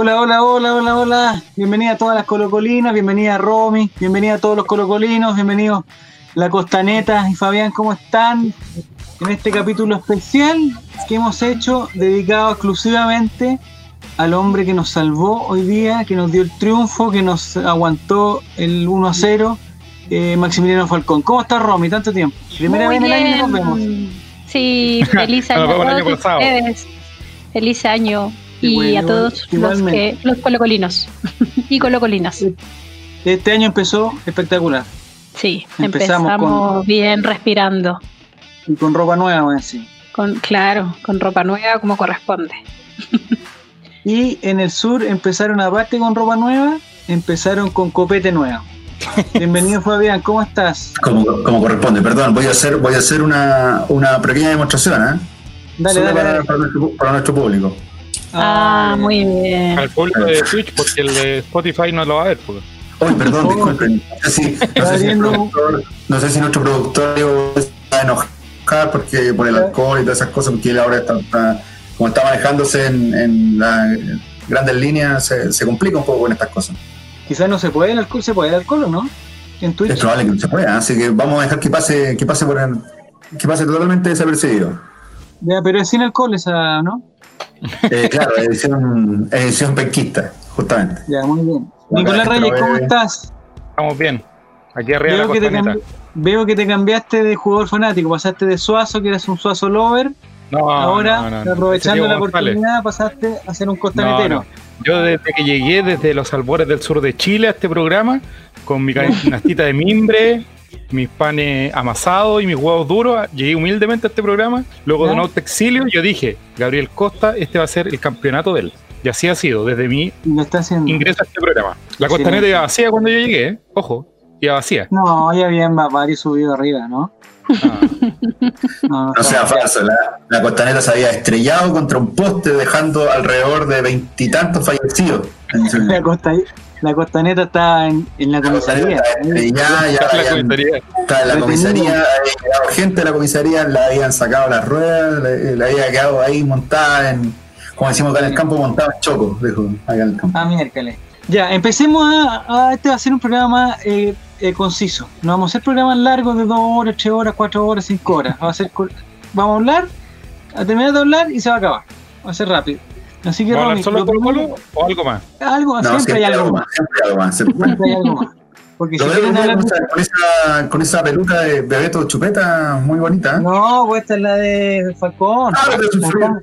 Hola, hola, hola, hola, hola. Bienvenida a todas las colocolinas, bienvenida a Romy, bienvenida a todos los colocolinos, bienvenidos la Costaneta y Fabián, ¿cómo están? En este capítulo especial que hemos hecho dedicado exclusivamente al hombre que nos salvó hoy día, que nos dio el triunfo, que nos aguantó el 1 a 0, eh, Maximiliano Falcón. ¿Cómo está Romy? Tanto tiempo. Primera vez en el año que nos vemos. Sí, feliz año. a todos ustedes. Feliz año y a todos los, que, los colocolinos y colocolinas. Este año empezó espectacular. Sí, empezamos, bien respirando. Y con ropa nueva, sí. Con, claro, con ropa nueva como corresponde. y en el sur empezaron aparte con ropa nueva, empezaron con copete nuevo. Bienvenido Fabián, ¿cómo estás? Como, como, corresponde, perdón, voy a hacer, voy a hacer una, una pequeña demostración, ¿eh? Dale, dale, para, para nuestro público. Ah, muy bien. Al público de Twitch, porque el de Spotify no lo va a ver. Pues. Uy, perdón, disculpen. No sé, si, no, sé si nuestro productor está enojado porque por el alcohol y todas esas cosas, porque él ahora está, como está manejándose en, en las grandes líneas, se, se, complica un poco con estas cosas. Quizás no se puede el alcohol, se puede el alcohol o no? En Twitch. Es probable que no se pueda, así que vamos a dejar que pase, que pase por el, que pase totalmente desapercibido. Ya, pero es sin alcohol esa, ¿no? Eh, claro, edición, edición penquista, justamente. Ya, muy bien. Nicolás Reyes, ¿cómo estás? Estamos bien. Aquí arriba veo, de la que te veo que te cambiaste de jugador fanático, pasaste de Suazo, que eras un Suazo lover. No, Ahora, aprovechando la oportunidad, pasaste a ser un costanetero. Yo desde que llegué desde los albores del sur de Chile a este programa, con mi canastita de mimbre, mis panes amasados y mis huevos duros. Llegué humildemente a este programa. Luego de un auto exilio, yo dije, Gabriel Costa, este va a ser el campeonato de él. Y así ha sido, desde mi ingreso a este programa. La costaneta iba vacía cuando yo llegué, ¿eh? ojo, iba vacía. No, ya bien varios subido arriba, ¿no? Ah. no, no, sea falso, la, la, costaneta se había estrellado contra un poste dejando alrededor de veintitantos fallecidos. la, costa, la costaneta está en, en la comisaría. Ya, ya, ya, está en la comisaría, gente de la comisaría, la habían sacado las ruedas, la, había quedado ahí montada en, como decimos acá en el campo, montada en choco, dijo, acá en el campo. Ah, miércoles. Ya, empecemos a, este va a ser un programa eh, eh, conciso. No vamos a hacer programas largos de dos horas, tres horas, cuatro horas, cinco horas. Vamos a, hacer, vamos a hablar, a terminar de hablar y se va a acabar. Va a ser rápido. Así que, Romy, solo Colo o algo más? Algo, no, siempre, hay algo más. Siempre hay algo más. Siempre hay algo más. Porque si quieren hablar con, esa, con esa peluca de Bebeto Chupeta muy bonita. ¿eh? No, pues esta es la de Falcón. Ah, la,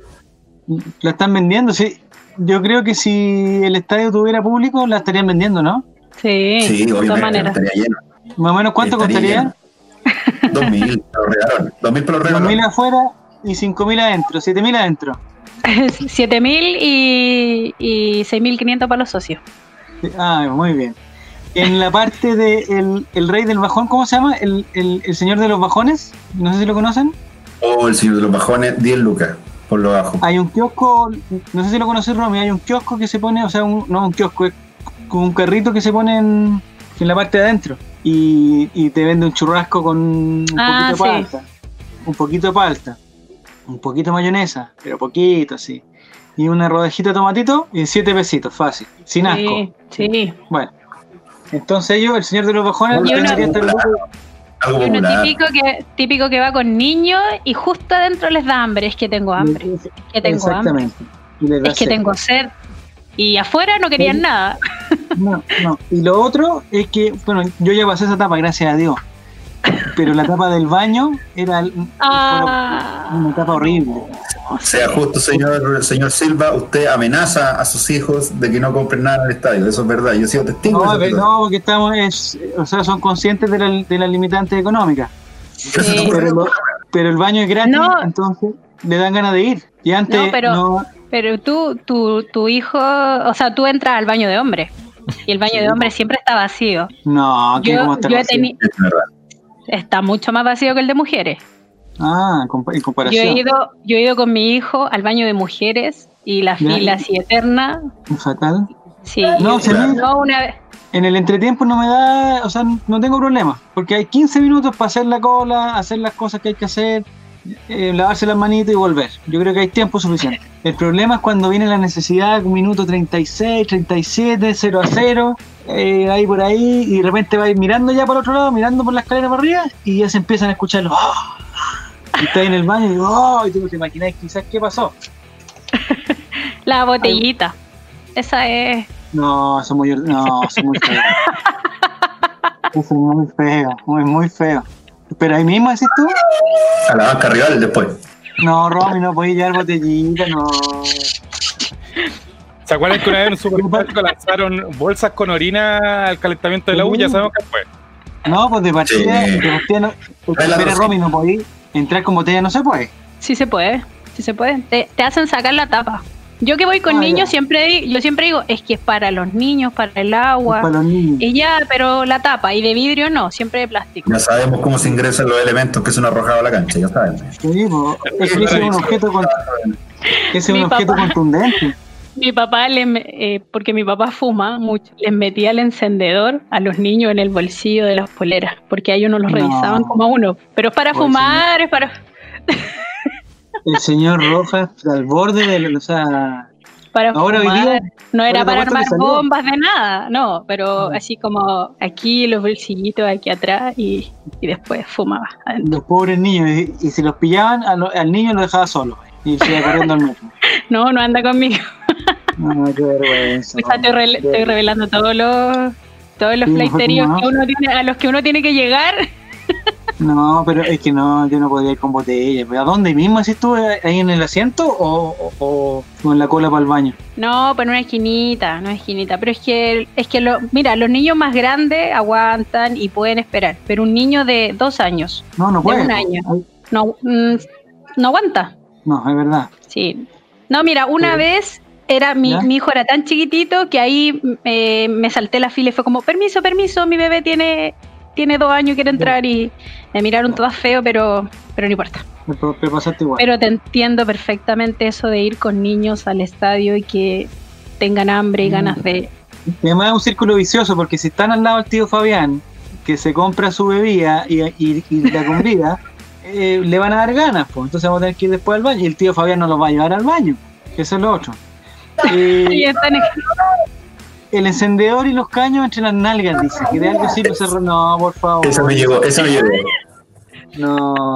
la están vendiendo, sí. Yo creo que si el estadio tuviera público, la estarían vendiendo, ¿no? Sí, sí de todas maneras. Estaría lleno. Más o menos, ¿cuánto costaría? Dos mil, lo regalaron. Dos mil por Dos mil afuera y cinco mil adentro, siete mil adentro. 7.000 y, y 6.500 para los socios. Ah, muy bien. En la parte de el, el, rey del bajón, ¿cómo se llama? El, el, el, señor de los bajones, no sé si lo conocen. Oh, el señor de los bajones, 10 lucas, por lo bajo. Hay un kiosco, no sé si lo conoces, Romy, hay un kiosco que se pone, o sea, un, no un kiosco, es como un carrito que se pone en, en la parte de adentro y, y, te vende un churrasco con un ah, poquito de palta. Un poquito de palta un poquito de mayonesa, pero poquito, sí. Y una rodajita de tomatito y siete pesitos, fácil, sin asco. Sí, Bueno, entonces yo, el señor de los bajones, y uno, típico que, típico que va con niños y justo adentro les da hambre, es que tengo hambre. Es que tengo hambre. Es que tengo sed. Y afuera no querían nada. No, no. Y lo otro es que, bueno, yo ya pasé esa etapa, gracias a Dios pero la tapa del baño era ah. una tapa horrible. O sea, justo señor, señor Silva, usted amenaza a sus hijos de que no compren nada en el estadio, eso es verdad, yo he sido testigo. No, no porque estamos, es, o sea, son conscientes de, la, de las limitantes económicas. Pero, el baño es gratis, entonces le dan ganas de ir. Y antes no, pero, pero tú, tu, tu hijo, o sea, tú entras al baño de hombre. Y el baño de hombre siempre está vacío. No, ¿qué, yo, yo he tenido está mucho más vacío que el de mujeres. Ah, en comparación. Yo he ido, yo he ido con mi hijo al baño de mujeres y la fila así eterna. Fatal. Sí, no, no una vez en el entretiempo no me da, o sea, no tengo problema, porque hay 15 minutos para hacer la cola, hacer las cosas que hay que hacer, eh, lavarse las manitas y volver. Yo creo que hay tiempo suficiente. El problema es cuando viene la necesidad, un minuto 36, 37, 0 a 0, eh, ahí por ahí, y de repente va mirando ya por otro lado, mirando por la escalera para arriba, y ya se empiezan a escuchar los... Oh, y está en el baño y digo, oh, y tú te imagináis quizás qué pasó. la botellita. Esa es no, eso es muy, no, eso es muy feo. eso es muy feo, muy, muy feo. Pero ahí mismo decís tú. A la banca rival después. No, Romy, no podéis llevar botellita, no. ¿Se acuerdan que una vez en un supermercado lanzaron bolsas con orina al calentamiento de la uña? ¿Sabemos qué fue? No, pues de partida, sí. de partida no, pero Romy, no podéis entrar con botella, no se puede. Sí se puede, sí se puede. Te, te hacen sacar la tapa. Yo que voy con ah, niños siempre yo siempre digo, es que es para los niños, para el agua. para los niños. Y ya, pero la tapa y de vidrio no, siempre de plástico. Ya sabemos cómo se ingresan los elementos que son arrojados a la cancha, ya sabemos. Sí, ese es un objeto, con, es un objeto contundente. Mi papá, le, eh, porque mi papá fuma mucho, les metía el encendedor a los niños en el bolsillo de las poleras, porque ahí uno los revisaban como a uno. Pero es para fumar, es para el señor Rojas al borde de, o sea, para ahora no era para armar bombas de nada, no, pero así como aquí los bolsillitos aquí atrás y, después fumaba. Los pobres niños, y, si los pillaban, al niño lo dejaba solo y se corriendo al metro. No, no anda conmigo. No, qué vergüenza. estoy, revelando todos los todos los flighterios que uno tiene, a los que uno tiene que llegar no, pero es que no, yo no podría ir con botella. ¿A dónde mismo si estuve ahí en el asiento o, o, en la cola para el baño? No, pero una esquinita, no esquinita. Pero es que, es que lo, mira, los niños más grandes aguantan y pueden esperar, pero un niño de dos años, no, no puede. un año, no, mm, no aguanta. No, es verdad. Sí. No, mira, una vez era mi, mi, hijo era tan chiquitito que ahí eh, me salté la fila y fue como, permiso, permiso, mi bebé tiene tiene dos años y quiere entrar y me miraron todas feo, pero, pero no importa. Pero te entiendo perfectamente eso de ir con niños al estadio y que tengan hambre y ganas de... además es un círculo vicioso porque si están al lado del tío Fabián, que se compra su bebida y, y, la convida, eh, le van a dar ganas, pues entonces vamos a tener que ir después al baño y el tío Fabián no los va a llevar al baño, eso es lo otro. Eh, el encendedor y los caños entre las nalgas, dice. Que de algo sirve ese No, por favor. Eso me llegó, eso me llegó. No.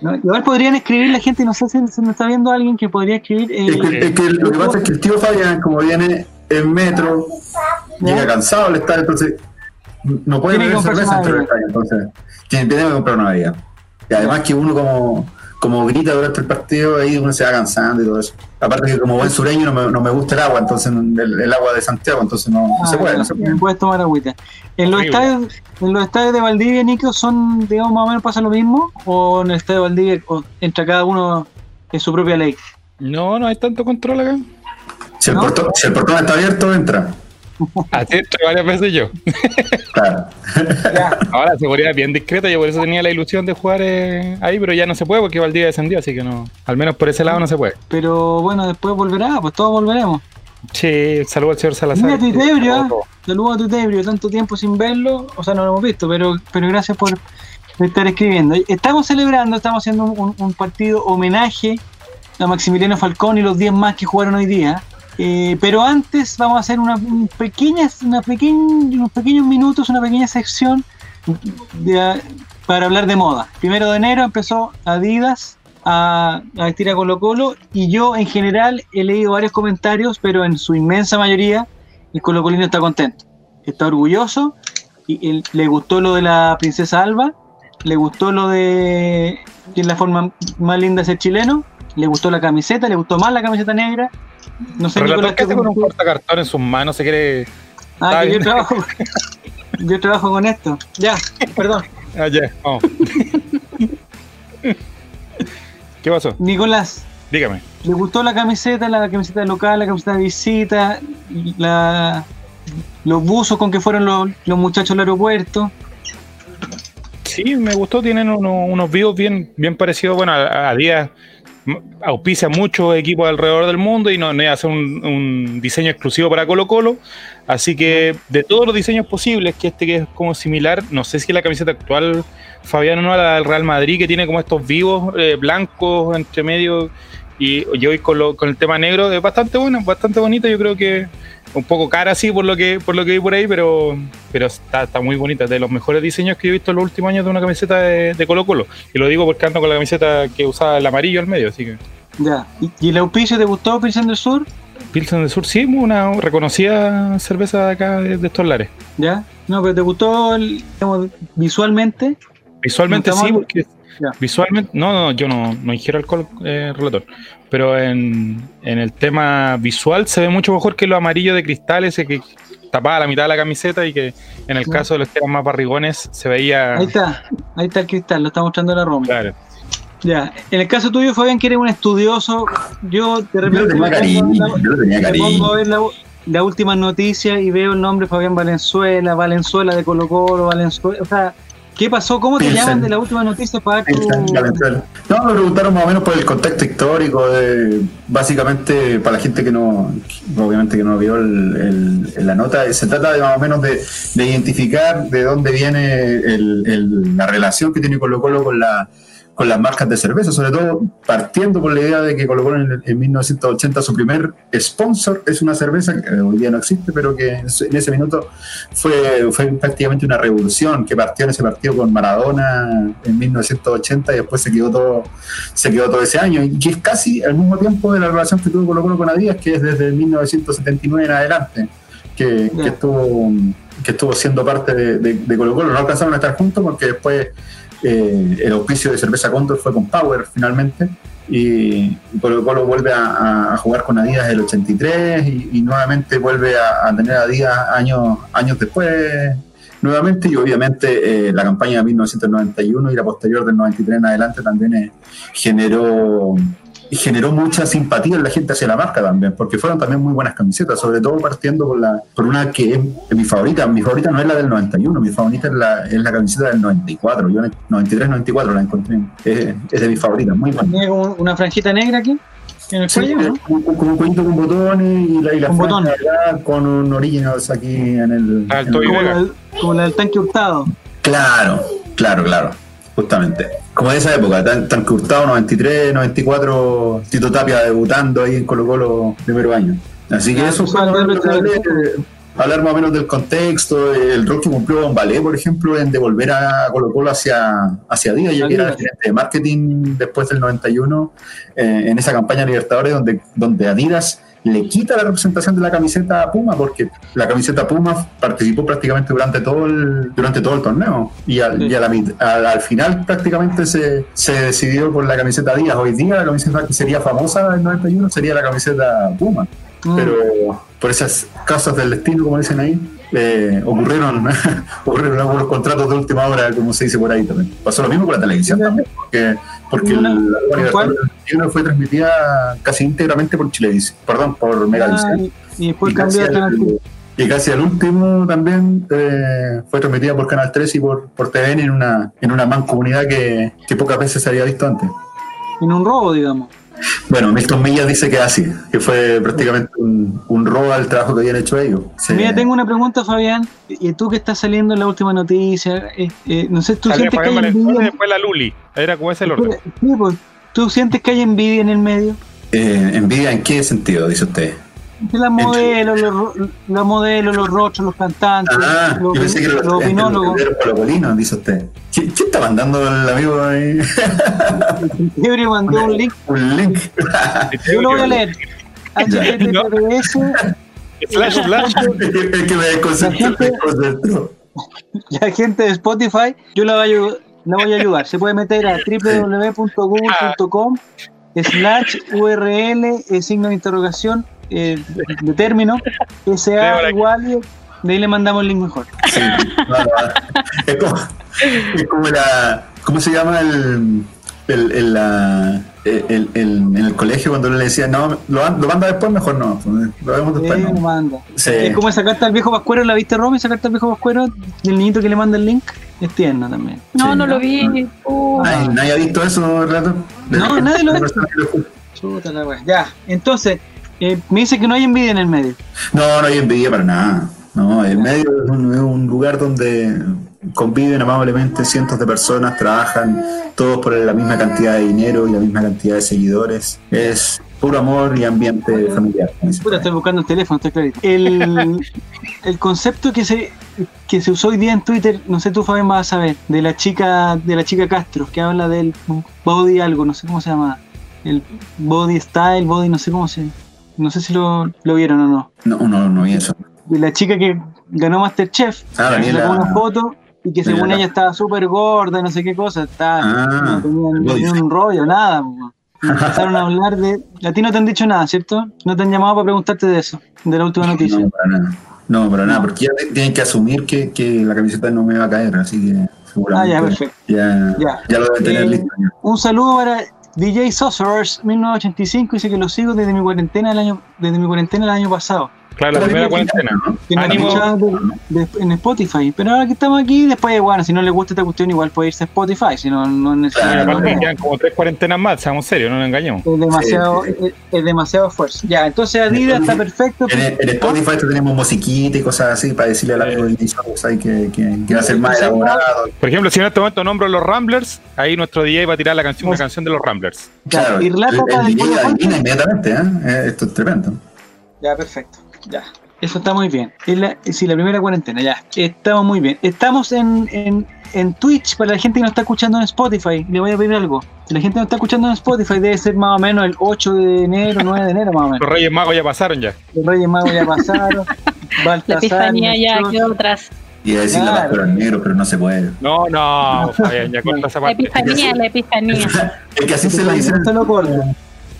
no. Igual podrían escribir la gente, no sé si se me está viendo alguien que podría escribir. Eh, es, que, lo que pasa es que el tío Fabián, como viene en metro, llega cansado al estadio, entonces no puede beber cerveza entre el estadio, entonces tiene, que comprar una bebida. Y además que uno como como grita durante el partido, ahí uno se va cansando y todo eso. Aparte que como buen sureño no me, no me gusta el agua, entonces el, agua de Santiago, entonces no, se ah, puede, no se puede. puedes tomar agüita. ¿En los, estadios, ¿En los estadios de Valdivia, Nico, son, digamos, más o menos pasa lo mismo? ¿O en el estadio de Valdivia entra cada uno en su propia ley? No, no hay tanto control acá. Si el, portón, si el portón está abierto, entra. Así entré varias veces yo. Claro. Ahora la seguridad es bien discreta, yo por eso tenía la ilusión de jugar eh, ahí, pero ya no se puede porque Valdivia descendió, así que no. Al menos por ese lado no se puede. Pero bueno, después volverá, pues todos volveremos. Sí, saludo al señor Salazar. Mira Tutebrio, saludo a Tutebrio, tanto tiempo sin verlo, o sea, no lo hemos visto, pero, pero gracias por estar escribiendo. Estamos celebrando, estamos haciendo un, un partido homenaje a Maximiliano Falcón y los 10 más que jugaron hoy día. Eh, pero antes vamos a hacer una, pequeña, una pequeña, unos pequeños minutos, una pequeña sección para hablar de moda. Primero de enero empezó Adidas a, a, vestir a Colo Colo y yo en general he leído varios comentarios, pero en su inmensa mayoría el Colo Colino está contento, está orgulloso y, le gustó lo de la princesa Alba, le gustó lo de que es la forma más linda de ser chileno, le gustó la camiseta, le gustó más la camiseta negra no sé, Nicolás, ¿qué hace con un portacartón en sus manos? Se quiere. Ah, que yo trabajo, yo trabajo con esto. Ya, perdón. Ah, ya, vamos. ¿Qué pasó? Nicolás. Dígame. ¿Le gustó la camiseta, la camiseta local, la camiseta de visita, la, los buzos con que fueron los, los muchachos al aeropuerto? Sí, me gustó. Tienen unos, unos vivos bien, bien parecidos. Bueno, a, a día auspicia muchos equipos alrededor del mundo y no, no hace un, un, diseño exclusivo para Colo Colo. Así que de todos los diseños posibles, que este que es como similar, no sé si la camiseta actual, Fabián, no, la del Real Madrid, que tiene como estos vivos eh, blancos entre medio y yo hoy con, con el tema negro es bastante bueno, bastante bonita. Yo creo que un poco cara así por lo que por lo que vi por ahí, pero pero está, está muy bonita. De los mejores diseños que he visto en los últimos años de una camiseta de, Colo Colo. Y lo digo porque ando con la camiseta que usaba el amarillo al medio, así que. Ya. ¿Y, el auspicio te gustó, Pilsen del Sur? Pilsen del Sur, sí, una reconocida cerveza de acá de, estos lares. Ya. No, pero ¿te gustó visualmente? Visualmente sí, porque Visualmente, no, no, yo no, no ingiero alcohol eh, relator. Pero en, el tema visual se ve mucho mejor que lo amarillo de cristal, ese que tapaba la mitad de la camiseta y que en el caso de los que eran más barrigones se veía. Ahí está, ahí está el cristal, lo está mostrando la Roma. Claro. Ya, en el caso tuyo, Fabián, que eres un estudioso, yo de repente pongo a ver la, la última noticia y veo el nombre Fabián Valenzuela, Valenzuela de Colo Colo, Valenzuela, o sea, ¿Qué pasó? ¿Cómo te llaman de la última noticia para tu... No, me preguntaron más o menos por el contexto histórico, de, básicamente para la gente que no, obviamente que no vio la nota, se trata de más o menos de, identificar de dónde viene la relación que tiene Colo Colo con la con las marcas de cerveza, sobre todo partiendo por la idea de que colocó en, en 1980 su primer sponsor es una cerveza que hoy día no existe, pero que en ese minuto fue, fue prácticamente una revolución que partió en ese partido con Maradona en 1980 y después se quedó todo, se quedó todo ese año. Y es casi al mismo tiempo de la relación que tuvo Colo Colo con Adidas, que es desde 1979 en adelante, que, estuvo que estuvo siendo parte de, de, de Colo Colo. No alcanzaron a estar juntos porque después eh, el auspicio de Cerveza Condor fue con Power finalmente y Colo Colo vuelve a, jugar con Adidas el 83 y, nuevamente vuelve a, tener Adidas años, años después nuevamente y obviamente eh, la campaña de 1991 y la posterior del 93 en adelante también eh, generó y generó mucha simpatía en la gente hacia la marca también, porque fueron también muy buenas camisetas, sobre todo partiendo por, la, por una que es, mi favorita. Mi favorita no es la del 91, mi favorita es la, es la camiseta del 94. Yo en 93, 94 la encontré. Es, es de mis favoritas, muy buena. ¿Tiene una franjita negra aquí? En el cuello, ¿no? Como un cuellito con botones y la, y la con, botones. con un originals aquí en el. Alto y como, como la del tanque hurtado. Claro, claro, claro justamente. Como de esa época, tan, tan 93, 94, Tito Tapia debutando ahí en Colo Colo primero año. Así que ah, eso fue hablar más o menos del contexto, el rol que cumplió Don Ballet, por ejemplo, en devolver a Colo Colo hacia, hacia Díaz, ya que era gerente de marketing después del 91, eh, en esa campaña Libertadores donde, donde Adidas le quita la representación de la camiseta a Puma porque la camiseta Puma participó prácticamente durante todo el, durante todo el torneo y, al, al, final prácticamente se, se, decidió por la camiseta Díaz. Hoy día la camiseta que sería famosa en 91 sería la camiseta Puma. Mm. Pero por esas casos del destino, como dicen ahí, eh, ocurrieron, ocurrieron algunos contratos de última hora, como se dice por ahí también. Pasó lo mismo con la televisión también, porque, porque la, la fue transmitida casi íntegramente por Chilevisión, perdón, por Megavisión. Ah, y, después cambió y casi al último también eh, fue transmitida por Canal 3 y por, por TVN en una, en una mancomunidad que, que pocas veces se había visto antes. En un robo, digamos. Bueno, Milton Millas dice que así, que fue prácticamente un, un robo al trabajo que habían hecho ellos. Mira, tengo una pregunta, Fabián. Y tú que estás saliendo en la última noticia, eh, eh, no sé, ¿tú sientes que hay envidia? después la Luli, era como ese el orden. Pues, ¿Tú sientes que hay envidia en el medio? Eh, ¿Envidia en qué sentido, dice usted? La modelo, los, la modelo, los rostros, los cantantes, ah, los, yo pensé que los, los binólogos. Los dice usted. ¿Qué, ¿Qué, está mandando el amigo ahí? Gabriel mandó un link. Un link. yo lo voy a leer. HTTPS. Flash, flash. Es que me desconcentro. La gente de Spotify, yo la voy, a, la voy a ayudar. Se puede meter a www.google.com slash URL, signo de interrogación, eh, de término, que sea igual, de ahí le mandamos el link mejor. Sí, es, como, es como la. ¿Cómo se llama el, el, el, la, el, el, en el colegio cuando le decía, no, lo, lo manda después, mejor no, lo vemos después. Sí, no. manda. Sí. Es como esa carta al viejo Pascuero, ¿la viste Romy? Esa carta al viejo Pascuero, el niñito que le manda el link, es tierno también. No, no, lo vi. Ay, ¿Nadie ha visto eso, Relato? No, nadie lo la wea. Ya, entonces, eh, me dice que no hay envidia en el medio. No, no hay envidia para nada. No, el medio es un, es un lugar donde conviven amablemente cientos de personas, trabajan todos por la misma cantidad de dinero y la misma cantidad de seguidores. Es puro amor y ambiente familiar. Estoy buscando el teléfono, estoy clarito. El, el concepto que se, que se usó hoy día en Twitter, no sé tú Fabián vas a saber, de la chica, de la chica Castro, que habla del body algo, no sé cómo se llama. El body style, body, no sé cómo se no sé si lo, lo vieron o no. No, no, no vi eso. De la chica que ganó Masterchef, Ah, sacó Daniela. una foto y que según Daniela. ella estaba súper gorda, no sé qué cosa, estaba, Ah, no tenía, no body tenía un rollo, nada. po. Empezaron a hablar de... A ti no te han dicho nada, ¿cierto? No te han llamado para preguntarte de eso, de la última noticia. No, para nada. No, para nada, porque ya tienen que asumir que, que la camiseta no me va a caer, así que Ah, seguramente ya, perfecto. ya, Ya. ya lo deben tener Eh, listo. ya. Un saludo para DJ Saucers 1985, dice que lo sigo desde mi cuarentena el año, desde mi cuarentena el año pasado. Claro, la primera cuarentena. Ánimo. de- de- en Spotify. Pero ahora que estamos aquí, después, bueno, si no le gusta esta cuestión, igual puede irse a Spotify, si no, no es necesario. Claro, aparte es quedan como tres cuarentenas más, seamos serios, no nos engañemos. demasiado, Sí, Es, es demasiado esfuerzo. Ya, entonces Adidas está perfecto. En, en Spotify te tenemos musiquita y cosas así para decirle al amigo de DJ Shows ahí que, que, que va a ser más elaborado. Por ejemplo, si en este momento nombro los Ramblers, ahí nuestro DJ va a tirar la canción, una canción de los Ramblers. Claro, y la el, el inmediatamente, ¿eh? Eh, Esto es tremendo. Ya, perfecto. Ya. Eso está muy bien. Es la, sí, la primera cuarentena, ya. Estamos muy bien. Estamos en, en, en Twitch para la gente que nos está escuchando en Spotify. Le voy a pedir algo. Si la gente nos está escuchando en Spotify, debe ser más o menos el 8 de enero, 9 de enero, más o menos. Los Reyes Magos ya pasaron ya. Los Reyes Magos ya pasaron. La epifanía ya quedó atrás. Y a decirle Claro. las pero negro, pero no se puede. No, no, Fabián, ya corta esa La parte. epifanía, la epifanía. Es que así se le dice, No se lo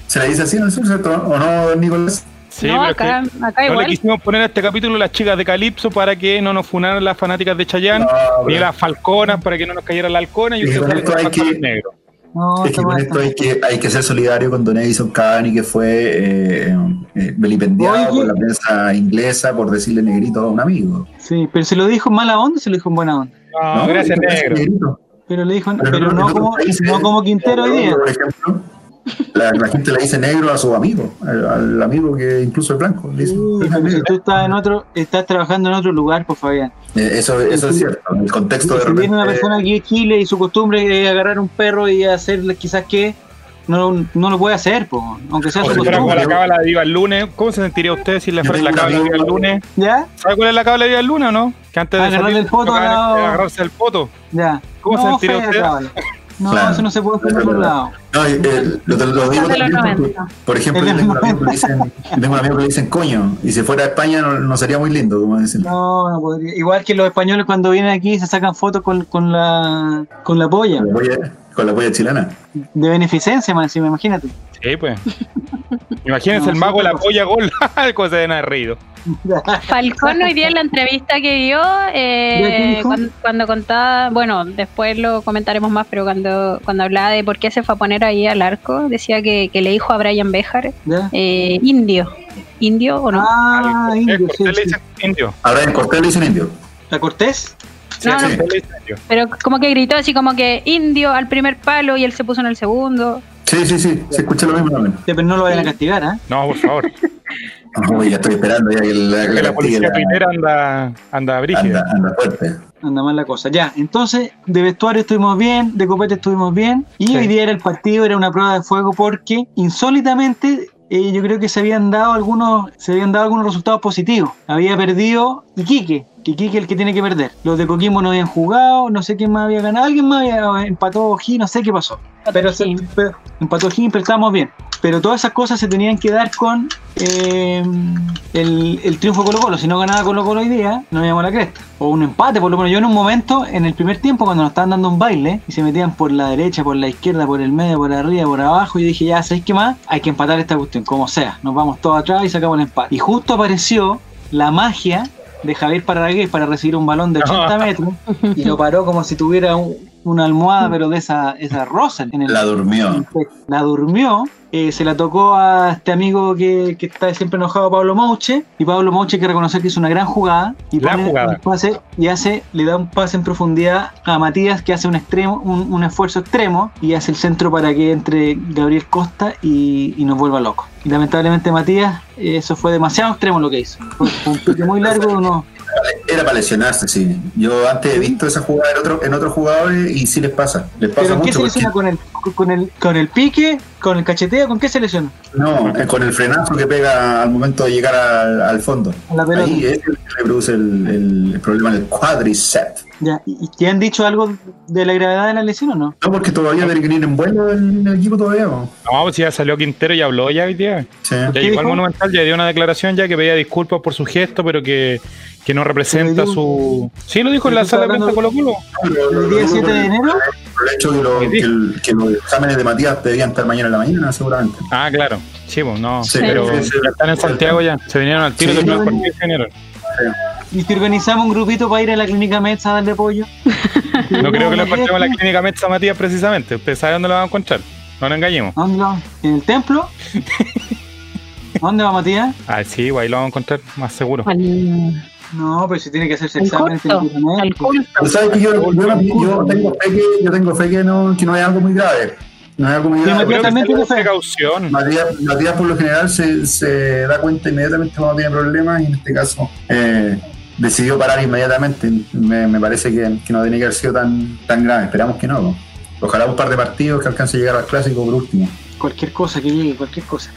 se le dice así en el sur, ¿cierto? ¿O no, don Nicolás? Sí, no, acá, que acá no le igual. quisimos poner a este capítulo las chicas de Calipso para que no nos funaran las fanáticas de Chayanne, No, ni las falconas para que no nos cayera la halcona y Es que ustedes con esto hay que- negros. No, Es que con esto hay que, hay que ser solidario con Don Edison Cavani, que fue eh, eh, vilipendiado por la prensa inglesa por decirle negrito a un amigo. Sí, pero se lo dijo en mala onda o se lo dijo en buena onda. No, gracias, ¿qué pasa, negro. Pero le dijo, Pero pero en no otros como, países, no como Quintero hoy día. Por ejemplo, la, la gente le dice negro a su amigo, al, al amigo que incluso es blanco. Le dice, Sí, "Tú eres pero si negro". tú estás en otro, estás trabajando en otro lugar, pues Fabián. Eh, eso, eso es cierto. El contexto de Si viene una repente- persona aquí de Chile y su costumbre es agarrar un perro y hacerle quizás que no, no lo puede hacer, pues, aunque sea su costumbre. la cábala de Viva el lunes, ¿cómo se sentiría usted si le fuera la cábala de Viva el lunes? ¿Ya? ¿Sabe cuál es la cábala de Viva el lunes o no? Que antes de Agarrarle salir, el poto lado. eh, agarrarse el poto. Ya. ¿Cómo se no, sentiría usted? No, Claro. eso no se puede hacer en Es otro lado. No, eh, lo, lo- digo también porque, 90. por ejemplo, yo tengo un amigo que le dicen, tengo un amigo que le dicen coño, y si fuera a España no, no sería muy lindo, como dicen. No, no podría. Igual que los españoles cuando vienen aquí se sacan fotos con, con la con la polla. Con la polla- con la polla chilena. De beneficencia, man, encima, imagínate. Sí, pues. Imagínense No, el mago de la sí, polla gol. Cosa de nada reído. Falcón hoy día en la entrevista que dio, ¿Ya qué eh, cuando, cuando contaba, bueno, después lo comentaremos más, pero cuando, cuando hablaba de por qué se fue a poner ahí al arco, decía que, que le dijo a Brian Bejar, eh, indio, indio o no. Ah, indio, sí, le sí. dicen indio. Ahora en Cortés le dicen indio. ¿La Cortés? No, no. Pero como que gritó así como que indio al primer palo y él se puso en el segundo. Sí, sí, sí, se escucha lo mismo también. Sí, pero no lo vayan a castigar, ¿ah? No, por favor. Uy, ya estoy esperando ya que la, Que la policía la- tuitera anda, anda brígida. anda, anda fuerte. Anda mal la cosa. Ya, entonces, de vestuario estuvimos bien, de copete estuvimos bien, y Sí. hoy día era el partido, era una prueba de fuego porque insólitamente eh, yo creo que se habían dado algunos, se habían dado algunos resultados positivos. Había perdido Iquique, que Iquique es el que tiene que perder. Los de Coquimbo no habían jugado, no sé quién más había ganado, alguien más había empató O'Higgins, no sé qué pasó. Pero, se, O'Higgins. pero empató O'Higgins, pero estábamos bien. Pero todas esas cosas se tenían que dar con eh, el, el triunfo Colo Colo. Si no ganaba Colo Colo hoy día, no íbamos a la cresta. O un empate, por lo menos. Yo en un momento, en el primer tiempo, cuando nos estaban dando un baile y se metían por la derecha, por la izquierda, por el medio, por arriba, por abajo, yo dije, ya, ¿sabéis qué más? Hay que empatar esta cuestión, como sea. Nos vamos todos atrás y sacamos el empate. Y justo apareció la magia de Javier Parragués para recibir un balón de 80 metros y lo paró como si tuviera un, una almohada, pero de esa, esa rosa. En el, la durmió. La durmió eh, se la tocó a este amigo que, que, está siempre enojado, Pablo Mouche, y Pablo Mouche hay que reconocer que hizo una gran jugada y, gran jugada. Pase, y hace, le da un pase en profundidad a Matías que hace un extremo, un, un esfuerzo extremo y hace el centro para que entre Gabriel Costa y, y nos vuelva loco. Y lamentablemente Matías, eso fue demasiado extremo lo que hizo. Fue un pique muy largo, no, era para lesionarse, sí. Yo antes he visto esa jugada en, otro, en otros jugadores y sí les pasa. Les pasa ¿Pero mucho qué se lesiona con el, con, el, con el pique, con el cacheteo? ¿Con qué se lesiona? No, con el frenazo que pega al momento de llegar al, al fondo. La Ahí es el que le produce el, el problema del cuádriceps. Ya, ¿y te han dicho algo de la gravedad de la lesión o no? No, porque todavía tiene que ir en vuelo el, el equipo todavía. ¿no? No, pues ya salió Quintero y habló ya hoy día. Sí. Ya llegó al Monumental, ya dio una declaración ya que pedía disculpas por su gesto, pero que, que no representa su... Sí, lo dijo en la sala de prensa Colo Colo. ¿El día 7 de enero? Por el hecho que, lo, que, el, que, los exámenes de Matías deberían estar mañana en la mañana, seguramente. Ah, claro. Sí, pues no. Sí, pero sí, sí. ya están en Santiago ya. Se vinieron al tiro Sí. del primer partido se vinieron. ¿Y si organizamos un grupito para ir a la clínica Metz a darle apoyo? No creo que lo encontremos en la clínica Metza Matías precisamente. Usted sabe dónde lo van a encontrar. No nos engañemos. ¿A ¿Dónde lo ¿En el templo? ¿A ¿Dónde va Matías? Ah, sí, ahí lo vamos a encontrar más seguro. Al, No, pero si tiene que hacerse culto. tiene que tener, Al pues. culto. Sabes que yo, yo, yo tengo fe que, yo tengo fe que no, que no es algo muy grave. No es algo muy precaución. Matías, Matías por lo general se, se da cuenta inmediatamente cuando tiene problemas y en este caso eh, decidió parar inmediatamente. Me, me parece que, que no tiene que haber sido tan, tan grave. Esperamos que no. ¿no? Ojalá un par de partidos que alcance a llegar al clásico por último. Cualquier cosa que llegue, cualquier cosa.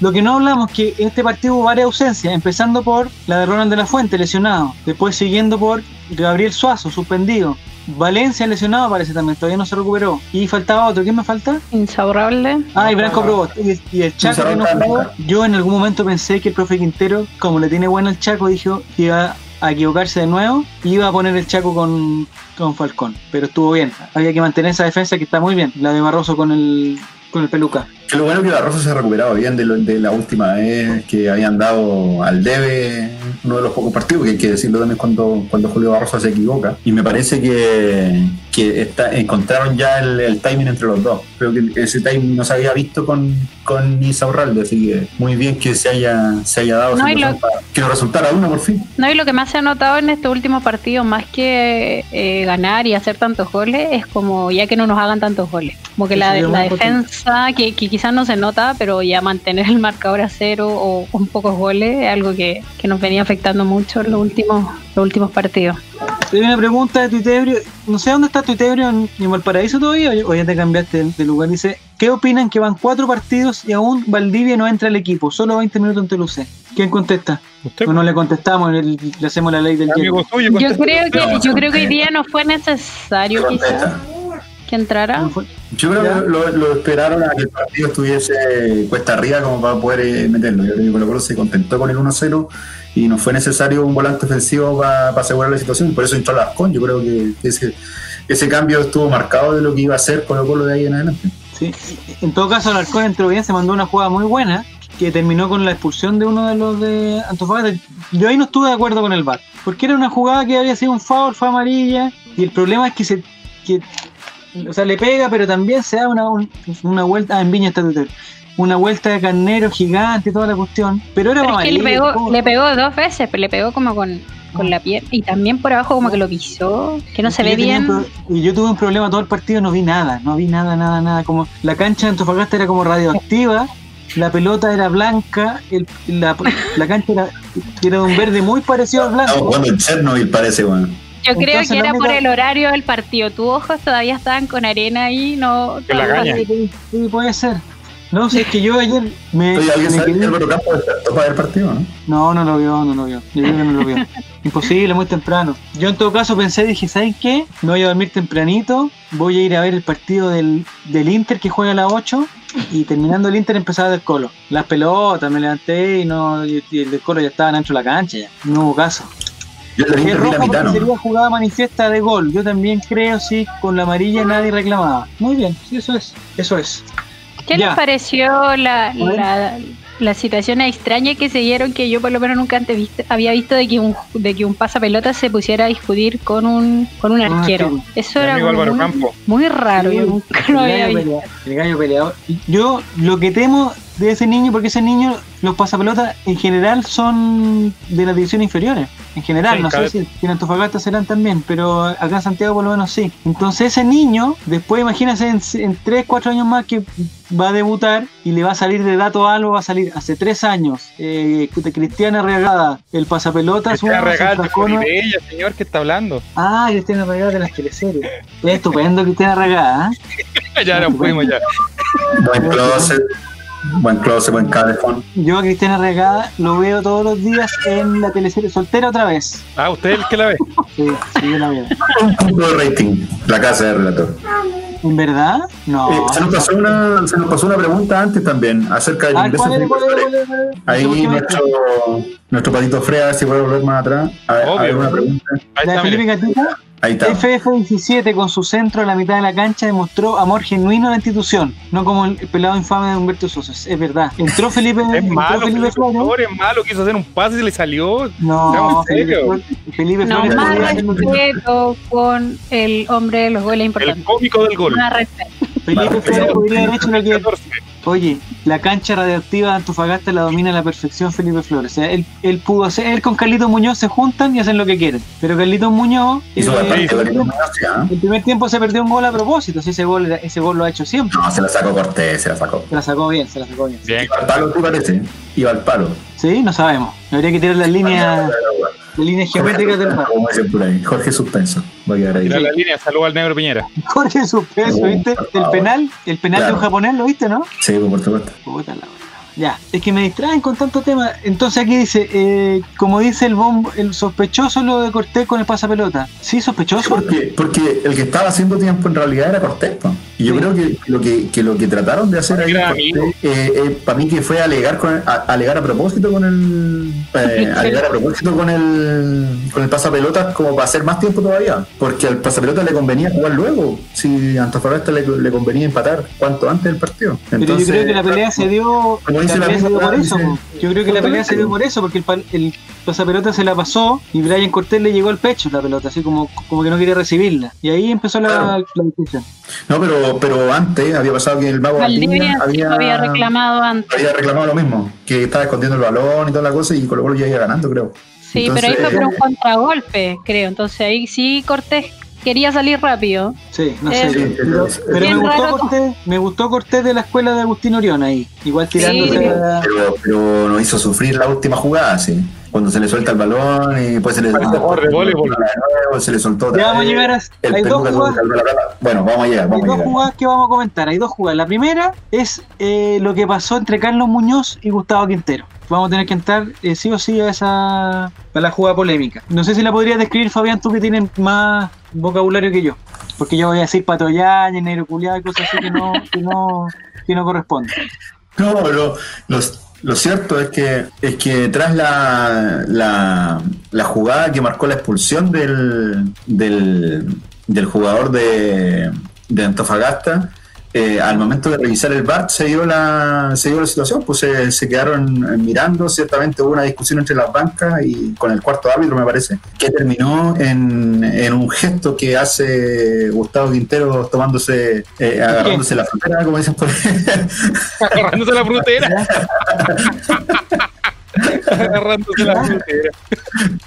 Lo que no hablamos es que en este partido hubo varias ausencias, empezando por la de Ronald de la Fuente, lesionado. Después siguiendo por Gabriel Suazo, suspendido. Valencia lesionado parece también, todavía no se recuperó. Y faltaba otro, ¿quién me falta? Insaborrable. Ah, y Branco Probost. Y, y el Chaco que no jugó. Yo en algún momento pensé que el profe Quintero, como le tiene bueno el Chaco, dijo que iba a equivocarse de nuevo y iba a poner el Chaco con, con Falcón. Pero estuvo bien. Había que mantener esa defensa que está muy bien. La de Barroso con el, con el peluca. Que lo bueno es que Barroso se ha recuperado bien de, lo- de la última vez que habían dado al debe uno de los pocos partidos, que hay que decirlo también cuando, cuando Julio Barroso se equivoca. Y me parece que, que está, encontraron ya el, el timing entre los dos. Creo que ese timing no se había visto con, con Isaurralde, así que muy bien que se haya, se haya dado No, lo- para que resultara uno por fin. No, y lo que más se ha notado en este último partido, más que eh, ganar y hacer tantos goles, es como ya que no nos hagan tantos goles. Como que la, la defensa, que, que quizás no se nota, pero ya mantener el marcador a cero o con pocos goles es algo que, que nos venía afectando mucho en los últimos, los últimos partidos. Hay una pregunta de Tuitebrio. No sé dónde está Tuitebrio en, en Valparaíso todavía o ya te cambiaste de, de lugar. Dice: ¿Qué opinan que van cuatro partidos y aún Valdivia no entra al equipo? Solo 20 minutos en Telucé. ¿Quién contesta? Usted, O no le contestamos, le, le hacemos la ley del suyo, Yo creo que, No, yo creo que hoy día no fue necesario quizás. Que entrara. Yo creo que lo, lo esperaron a que el partido estuviese cuesta arriba como para poder eh, meterlo. Yo creo que Colo Colo se contentó con el 1-0 y no fue necesario un volante ofensivo para asegurar la situación. Por eso entró Lascón. Yo creo que ese, ese cambio estuvo marcado de lo que iba a hacer Colo Colo de ahí en adelante. Sí. En todo caso, Alarcón entró bien, se mandó una jugada muy buena que terminó con la expulsión de uno de los de Antofagasta. Yo ahí no estuve de acuerdo con el VAR, porque era una jugada que había sido un foul, fue amarilla, y el problema es que se que, o sea, le pega, pero también se da una, un- una vuelta, ah, en Viña está Tutero, una vuelta de carnero gigante toda la cuestión, pero era Pero es que le pegó, ¿cómo? le pegó dos veces, pero le pegó como con, con la piel y también por abajo como que lo pisó, que no se ve bien. Y yo tuve un problema todo el partido, no vi nada, no vi nada, nada, nada. Como la cancha de Antofagasta era como radioactiva, la pelota era blanca, el- la, la cancha era, era de un verde muy parecido al blanco. jugando en Chernobyl, parece, weón. Yo creo entonces que era única- por el horario del partido. Tus ojos todavía estaban con arena ahí, no. Que la no- caña. Sí, puede ser. No, sé, es que yo ayer me. ¿alguien sabe que Álvaro Campos despertó para ver el partido, no? No, no lo vio, no lo vio. Yo creo que no lo vio. Imposible, muy temprano. Yo en todo caso pensé, dije, ¿saben qué? Me voy a dormir tempranito, voy a ir a ver el partido del, del Inter que juega a las 8 y terminando el Inter empezaba del Colo. Las pelotas, me levanté y no y, y el del Colo ya estaba dentro de la cancha ya. No hubo caso. Yo el roja la porque mitad, ¿no? sería jugada manifiesta de gol. Yo también creo, sí, con la amarilla nadie reclamaba. Muy bien, sí, eso es. Eso es. ¿Qué Ya. les pareció la, la, las situaciones extrañas que se dieron que yo por lo menos nunca antes había visto de que un de que un pasapelota se pusiera a discutir con un con un ah, arquero. Eso era muy, raro, yo nunca lo había visto. el gallo peleador. Yo lo que temo de ese niño, porque ese niño, los pasapelotas en general son de las divisiones inferiores. En general, no sé si en Antofagasta serán también, pero acá en Santiago por lo menos sí. Entonces ese niño, después imagínense en, 3, 4 años más que va a debutar y le va a salir de dato algo, va a salir hace 3 años. Eh, Cristiana Regada, el pasapelota. Cristiana Regada de ella, señor, que está hablando. Ah, Cristiana Regada de las teleseries. Es estupendo Cristiana Regada. ¿eh? ya nos fuimos ya. Buen closet. Buen close, buen calefón. Yo a Cristiana Regada lo veo todos los días en la teleserie Soltera otra vez. Ah, ¿usted es el que la ve? sí, sí, yo la veo. Un punto de rating, la casa de relator. ¿En verdad? No. Eh, se, nos pasó una, se nos pasó una pregunta antes también acerca del ah, ingreso de Ahí nuestro, nuestro patito Frea, a ver si puede volver más atrás. A ver, a ver una pregunta. Ahí está, Felipe Gatita? FF17 con su centro en la mitad de la cancha demostró amor genuino a la institución, no como el pelado infame de Humberto Sosa. Es verdad. Entró Felipe. Es malo, Felipe, Flores. Es malo, quiso hacer un pase y se le salió. No, Felipe, Felipe no, Flores. Más respeto con el hombre de los goles importantes. El cómico del gol. Felipe Flores podría haber hecho lo que. Oye, la cancha radioactiva de Antofagasta la domina a la perfección Felipe Flores. O sea, él, él pudo hacer, él con Carlitos Muñoz se juntan y hacen lo que quieren. Pero Carlitos Muñoz. Hizo eh, el primer tiempo se perdió un gol a propósito. ese gol, ese gol lo ha hecho siempre. No, se la sacó Cortés, se la sacó. Se la sacó bien, se la sacó bien. bien. Iba al palo, tú parece. Iba al palo. Sí, no sabemos. Habría que tirar las líneas. La línea geométrica del mar. Jorge Suspenso. Voy a ir la línea, saludo al negro Piñera. Jorge Suspenso, ¿viste? El penal, el penal de un japonés, ¿lo viste, no? Sí, por supuesto. Puta la ya, es que me distraen con tanto tema. Entonces aquí dice, eh, como dice el bombo, el sospechoso lo de Cortés con el pasapelota. ¿Sí, sospechoso? Porque, porque el que estaba haciendo tiempo en realidad era Cortés. Y yo creo que lo que, que, lo que trataron de hacer ahí, eh, eh, para mí que fue alegar con a, alegar a propósito con el alegar a propósito con el con el pasapelota como para hacer más tiempo todavía. Porque al pasapelota le convenía jugar luego. Si a Antofagasta le, le convenía empatar cuanto antes del partido. Entonces, Pero yo creo que la pelea se dio por eso. Yo creo que la pelea se dio por eso, porque el, el pasapelota se la pasó y Brian Cortés le llegó al pecho la pelota, así como, como que no quería recibirla. Y ahí empezó la, discusión. No, pero, pero antes había pasado que el mago había, había, reclamado antes. Había reclamado lo mismo, que estaba escondiendo el balón y toda la cosa y Colo Colo ya iba ganando, creo. Sí, pero ahí fue por un contragolpe, creo. Entonces ahí sí Cortés quería salir rápido. Sí, no sé. Eh, pero, me, gustó Cortés, me gustó Cortés de la escuela de Agustín Orión ahí. Igual tirándose. Pero, pero nos hizo sufrir la última jugada, sí. Cuando se le suelta el balón y después se le, se le soltó. Ya vamos a llegar a. hay dos jugadas. Bueno, vamos a llegar. Vamos hay dos jugadas que vamos a comentar. Hay dos jugadas. La primera es eh, lo que pasó entre Carlos Muñoz y Gustavo Quintero. Vamos a tener que entrar eh, sí o sí a esa a la jugada polémica. No sé si la podrías describir, Fabián, tú que tienes más vocabulario que yo. Porque yo voy a decir patoyaña, negro cosas así que no, que no, que no corresponden. No, pero los, lo cierto es que, es que tras la, la, la jugada que marcó la expulsión del, del, del jugador de, de Antofagasta, eh, al momento de revisar el VAR se dio la, se dio la situación, pues se, quedaron mirando, ciertamente hubo una discusión entre las bancas y con el cuarto árbitro me parece, que terminó en, en un gesto que hace Gustavo Quintero tomándose, eh, agarrándose la frontera, como dicen por ahí. Agarrándose la frontera. agarrándose la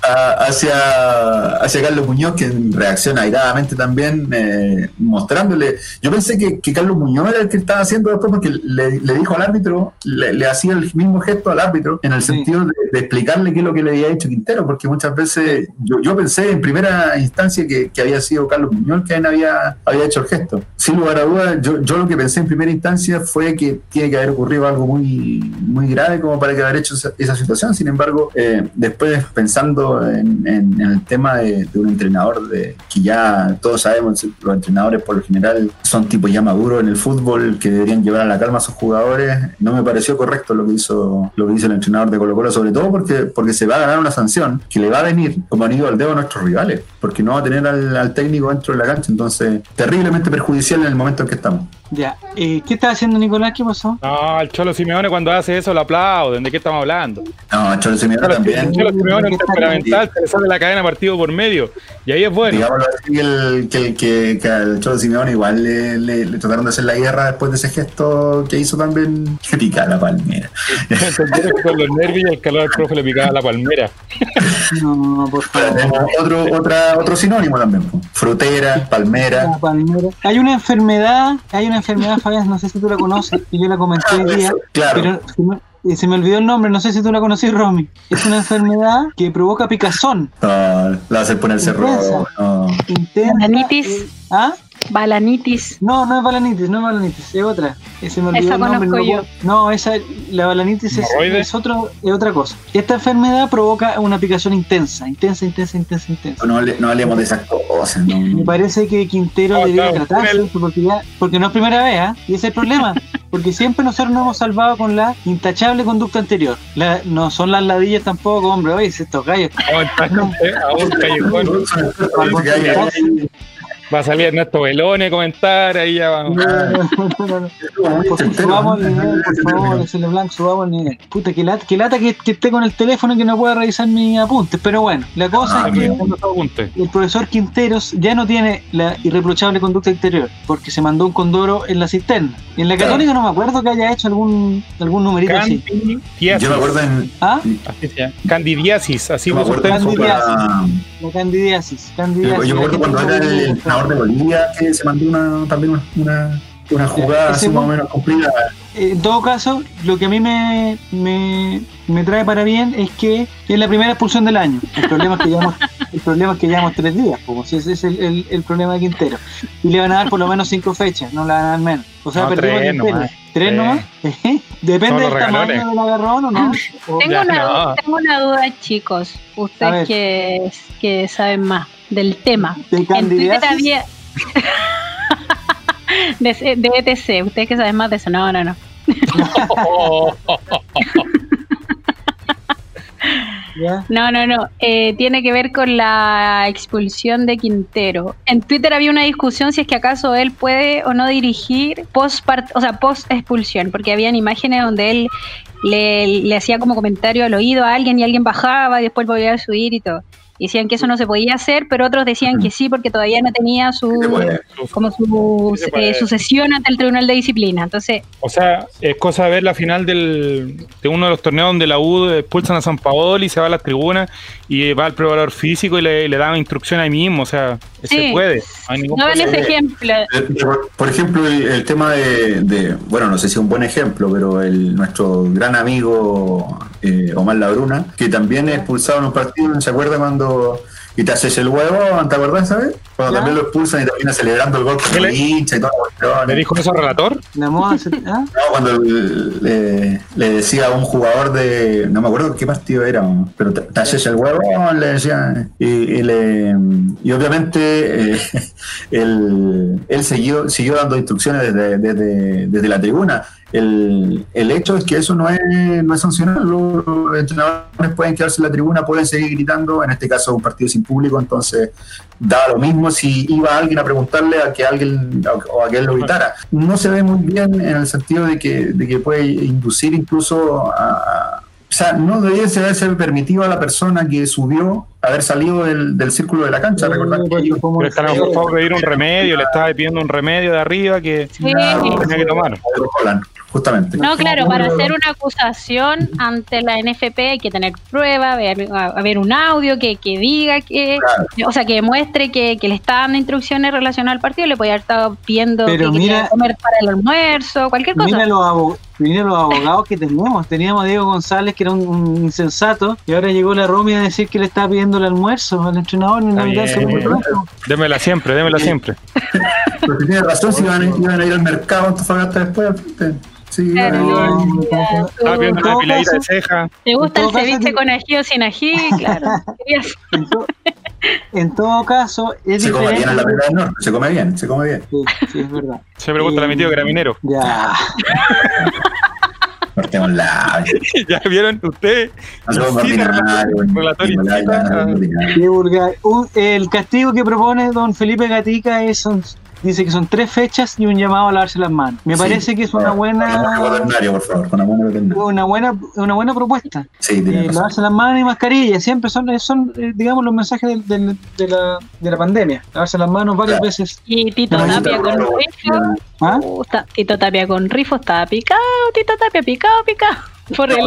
hacia, hacia Carlos Muñoz, que reacciona airadamente también, eh, mostrándole. Yo pensé que, que, Carlos Muñoz era el que estaba haciendo después, porque le, le dijo al árbitro, le, hacía el mismo gesto al árbitro, en el sentido de, explicarle qué es lo que le había hecho Quintero, porque muchas veces yo, yo pensé en primera instancia que, que, había sido Carlos Muñoz quien había, había hecho el gesto. Sin lugar a dudas, yo, yo lo que pensé en primera instancia fue que tiene que haber ocurrido algo muy, muy grave como para que haber hecho esa, esa situación Sin embargo, eh, después pensando en, el tema de, un entrenador de, que ya todos sabemos, los entrenadores por lo general son tipos ya maduros en el fútbol que deberían llevar a la calma a sus jugadores, no me pareció correcto lo que hizo, lo que hizo el entrenador de Colo Colo, sobre todo porque, porque se va a ganar una sanción que le va a venir como anillo al dedo a nuestros rivales, porque no va a tener al técnico dentro de la cancha, entonces terriblemente perjudicial en el momento en que estamos. Ya, eh, ¿qué está haciendo Nicolás? ¿Qué pasó? No, el Cholo Simeone cuando hace eso lo aplauden. ¿De qué estamos hablando? No, el Cholo Simeone también. El Cholo Simeone es temperamental, se le sale la cadena partido por medio. Y ahí es bueno. Digámoslo así, el, que, que, que al Cholo Simeone igual le, le, trataron de hacer la guerra después de ese gesto que hizo también. Que pica la palmera. con los nervios y el calor al profe le picaba la palmera. no, por favor. Otro, otra, otro sinónimo también. Frutera, palmera. palmera. Hay una enfermedad, hay una enfermedad, Fabián, no sé si tú la conoces, y yo la comenté hoy día, pero se me, olvidó el nombre, no sé si tú la conoces, Romy. Es una enfermedad que provoca picazón. No, la hace ponerse rojo. No. ¿Ah? Balanitis. No, no es balanitis, no es balanitis, es otra. Se me olvidó el nombre. Yo. No, esa, la balanitis es, es, otro, es otra cosa. Esta enfermedad provoca una picazón intensa, intensa, intensa, intensa, intensa. No, no hablemos de esas cosas. Me parece que Quintero debería tratarse porque, ya, porque no es primera vez, ¿eh? y ese es el problema. Porque siempre nosotros nos hemos salvado con la intachable conducta anterior. no son las ladillas tampoco, hombre. Oye, estos gallos. No, Va a salir Ernesto Belone a comentar, ahí ya vamos. subamos el nivel, por favor, ese Blanc, subamos el nivel. Puta, que lata, que, lata que, esté con el teléfono y que no pueda revisar mis apuntes. Pero bueno, la cosa ah, es que el profesor Quinteros ya no tiene la irreprochable conducta interior, porque se mandó un condoro en la cisterna. En la Católica no me acuerdo que haya hecho algún, algún numerito así. Yo me acuerdo en. ¿Ah? Candidiasis, así me acuerdo. La candidiasis. candidiasis. Yo, me acuerdo cuando era el de Bolivia que se mandó una, también una, una, jugada así más o menos complicada. En todo caso, lo que a mí me, me, me, trae para bien es que es la primera expulsión del año. El problema es que llevamos, el problema es que llevamos tres días, como si ese es el, el, el, problema de Quintero. Y le van a dar por lo menos cinco fechas, no le van a dar menos. O sea, perdimos tres nomás. ¿Tres nomás? Depende del tamaño del agarrón o no. tengo, una, tengo una duda, chicos. Ustedes que, que saben más del tema. ¿De en Twitter había... de, de, ETC, ustedes que saben más de eso. No, no, no. No, no, no. Eh, tiene que ver con la expulsión de Quintero. En Twitter había una discusión si es que acaso él puede o no dirigir post, o sea, post expulsión, porque habían imágenes donde él le, le, hacía como comentario al oído a alguien y alguien bajaba y después volvía a subir y todo decían que eso no se podía hacer, pero otros decían que sí porque todavía no tenía su como su, eh, sesión ante el Tribunal de Disciplina. Entonces, o sea, es cosa de ver la final del, de uno de los torneos donde la U expulsan a San Paolo y se va a la tribuna y va al preparador físico y le, le dan instrucción ahí mismo, o sea, se puede. No, ese ejemplo. Eh, por, ejemplo, el, tema de, bueno, no sé si es un buen ejemplo, pero el nuestro gran amigo eh, Omar Labruna, que también es expulsado en un partido, ¿se acuerda cuando y te haces el huevo, ¿te acuerdas, sabes? Cuando también lo expulsan y termina celebrando el gol con el hincha y todo. ¿Le dijo eso al relator? ¿ah? No, cuando le, decía a un jugador de, no me acuerdo qué partido era, pero te, haces el huevo, le decía, y, le, y obviamente eh, él, él siguió, siguió dando instrucciones desde, desde, desde la tribuna el, el, hecho es que eso no es, no es sancionar. Los entrenadores pueden quedarse en la tribuna, pueden seguir gritando. En este caso, un partido sin público, entonces da lo mismo si iba alguien a preguntarle a que alguien o a que él lo gritara. No se ve muy bien en el sentido de que, de que puede inducir incluso a, o sea, no debería ser permitido a la persona que subió haber salido del, del círculo de la cancha. Recordar que ellos, pero están a pedir un remedio, le estaba pidiendo un remedio de arriba que tenía que tomar justamente. No, claro, para hacer una acusación ante la NFP hay que tener prueba, haber, un audio que, que diga que, o sea, que demuestre que, que, le está dando instrucciones relacionadas al partido, le puede haber estado pidiendo Pero que comer para el almuerzo, cualquier cosa. Mira los, los abogados que tenemos. Teníamos a Diego González, que era un, insensato, y ahora llegó la Romy a decir que le estaba pidiendo el almuerzo al entrenador. démela siempre, démela siempre. Porque tiene razón, si iban, a ir al mercado, después. Sí, Estaba viendo una piladita de ceja. ¿Te gusta el ceviche con ají o sin ají? Claro. en, to en, todo caso, es se diferente. come bien en la del Norte, se come bien, se come bien. Sí, sí es verdad. Se pregunta a mi tío que era minero. Ya. Cortemos la. ¿Ya vieron ustedes? El castigo que propone don Felipe Gatica es dice que son tres fechas y un llamado a lavarse las manos. Me parece que es una buena por favor, amor veterinario. una buena una buena propuesta. Sí, tiene Eh, lavarse las manos y mascarilla, siempre son, son eh, digamos, los mensajes del- del- de, la, de la pandemia. Lavarse las manos varias Claro. veces. Y Tito No, Tapia con rifo. ¿Ah? Tito Tapia con rifo estaba picado. Tito Tapia picado, picado. Por el.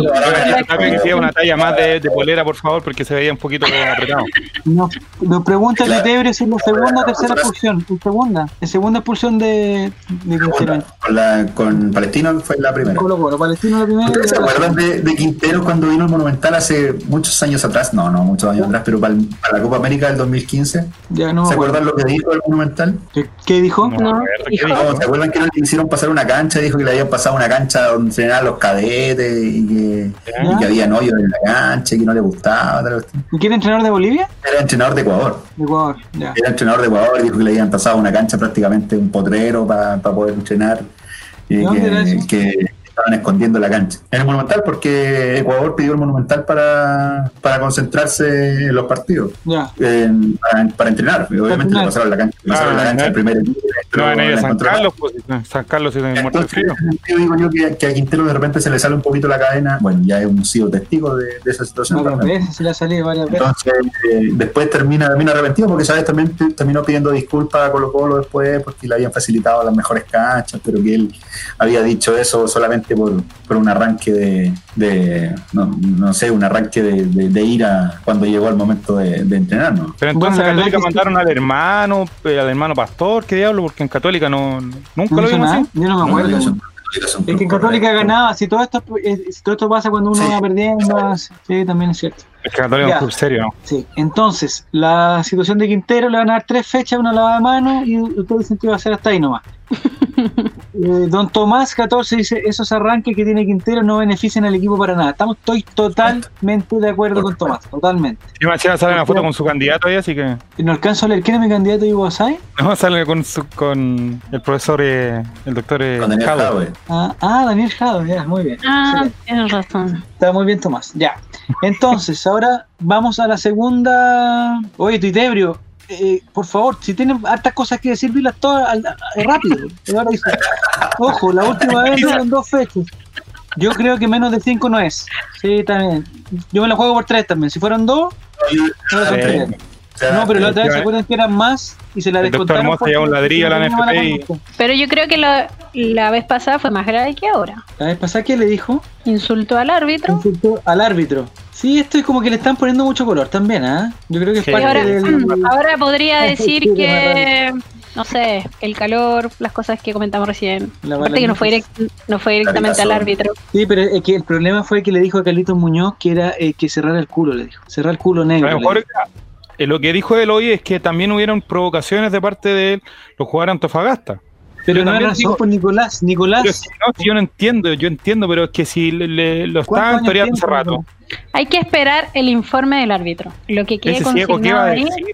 También que una talla más de, de polera, por favor, porque se veía un poquito apretado. Nos, nos pregunta Claro. Quitebre si es la segunda o tercera expulsión. La segunda. La segunda expulsión de, de Quintero. Con, la, con Palestino fue la primera. Colo Colo, Palestino la primera. ¿Ustedes se acuerdan de, de Quintero cuando vino al Monumental hace muchos años atrás? No, no, muchos años atrás, pero para, el- para la Copa América del 2015. Ya no ¿Se acuerdan lo que dijo el Monumental? ¿Qué, qué dijo? No, No, ¿qué dijo? No, ¿Se acuerdan que le hicieron pasar una cancha? Dijo que le habían pasado una cancha donde entrenaban los cadetes y que, y que había hoyos en la cancha y que no le gustaba. tal. ¿Y quién es entrenador de Bolivia? Era entrenador de Ecuador. De Ecuador, ya. Era entrenador de Ecuador y dijo que le habían pasado una cancha prácticamente un potrero para poder entrenar y ¿Dónde era que, estaban escondiendo la cancha. En el Monumental porque Ecuador pidió el Monumental para, para concentrarse en los partidos. Ya. en- para, para entrenar. Y obviamente le pasaron la cancha, le pasaron Ah, la cancha al primer equipo. No a la San. Carlos, pues San Carlos de Entonces, frío. en sentido digo yo que, que a Quintero de repente se le sale un poquito la cadena. Bueno, ya hemos sido testigos de, de esa situación. Varias también. veces, se le ha salido varias veces. Entonces, eh, después termina, termina arrepentido porque, ¿sabes? También te- terminó pidiendo disculpas a Colo Colo después porque le habían facilitado las mejores canchas, pero que él había dicho eso solamente por, por un arranque de, de no, no sé, un arranque de, de- de ira cuando llegó el momento de, de entrenar, ¿no? Pero Bueno, entonces que sí. mandaron al hermano, eh, al hermano pastor, ¿qué diablo? Porque en Católica no, nunca ¿No lo vimos así. Yo no me No, acuerdo. son- Católica son Es que en. Católica ganaba, si todo esto, eh, si todo esto pasa cuando uno Sí. va perdiendo, sí, también es cierto. Es que Católica es un club serio, ¿no? Sí, entonces, la situación de Quintero le van a dar tres fechas, una lavada de mano y ustedes dicen que va a ser hasta ahí nomás. Eh, don Tomás 14 dice, esos arranques que tiene Quintero no benefician al equipo para nada. Estamos, estoy totalmente de acuerdo con Tomás, totalmente. Y encima sale una foto con su candidato ahí, así que No alcanzo a leer, ¿quién es mi candidato Ivo Asai? no sale con, su, con el profesor, eh, el doctor eh, Daniel Jadwe. Jadwe. Ah, ah, Daniel Jado, ya, muy bien. Ah, tienes razón. Está muy bien, Tomás. Ya. Entonces, ahora vamos a la segunda. Oye, Tuitebrio, eh, por favor, si tienen hartas cosas que decir, dilas todas al- rápido. Y ahora dice, Ojo, la última vez fueron dos fechas. Yo creo que menos de cinco no es. Sí, también. Yo me la juego por tres también. Si fueron dos, no son tres. Sea, No, pero la otra vez se acuerdan que eran más y se la el descontaron. Un ladrillo a la NFP y-. Pero yo creo que la, la vez pasada fue más grave que ahora. La vez pasada, ¿qué le dijo? Insultó al árbitro. Insultó al árbitro. Sí, esto es como que le están poniendo mucho color también, ¿ah? Yo creo que es Sí. Parte ahora, del. ahora podría decir que, no sé, el calor, las cosas que comentamos recién. La Aparte que no fue, direct- no fue directamente al árbitro. Sí, pero es que el problema fue que le dijo a Carlitos Muñoz que era eh, que cerrara el culo, le dijo. Cerrar el culo A negro. lo mejor dijo. eh, lo que dijo él hoy es que también hubieron provocaciones de parte de los jugadores Antofagasta. Pero yo no hay también razón, digo- pues Nicolás. Nicolás. No, yo no entiendo, yo entiendo, pero es que si le, le- lo ¿cuántos estaban toreando hace rato, Hay que esperar el informe del árbitro. Lo que quede ciego, ¿qué consignado va a ahí. decir?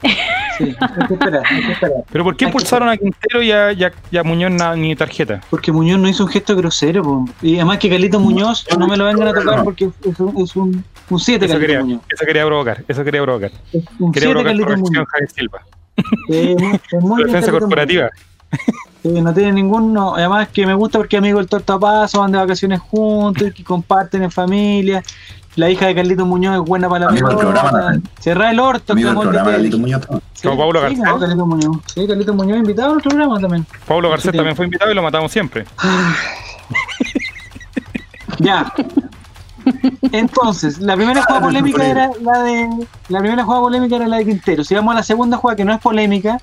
Sí, hay que esperar, hay que esperar. Pero ¿por qué impulsaron a Quintero y a, y a- y a Muñoz na- ni tarjeta? Porque Muñoz no hizo un gesto grosero, po. y además que Carlitos Muñoz no me lo vengan a tocar porque es un, es un, un 7 Eso quería, Muñoz. eso quería provocar, eso quería provocar. Es un Quería 7 provocar Muñoz. Javier Silva. Eh, es muy bien Defensa corporativa. Muñoz. No tiene ningún. No. Además que me gusta porque amigo del tortapaso, van de vacaciones juntos y que comparten en familia. La hija de Carlitos Muñoz es buena para la Amigo del programa. Cerrar el orto, Amigo del como el programa, de- Carlito Muñoz. Sí, Como Pablo sí, Garcés. como Carlitos Muñoz. Sí, Carlitos Muñoz invitado a nuestro programa también. Pablo Garcés Sí. también fue invitado y lo matamos siempre. Ya. Entonces, la primera jugada polémica era la de. La primera jugada polémica era la de Quintero. Si vamos a la segunda jugada que no es polémica,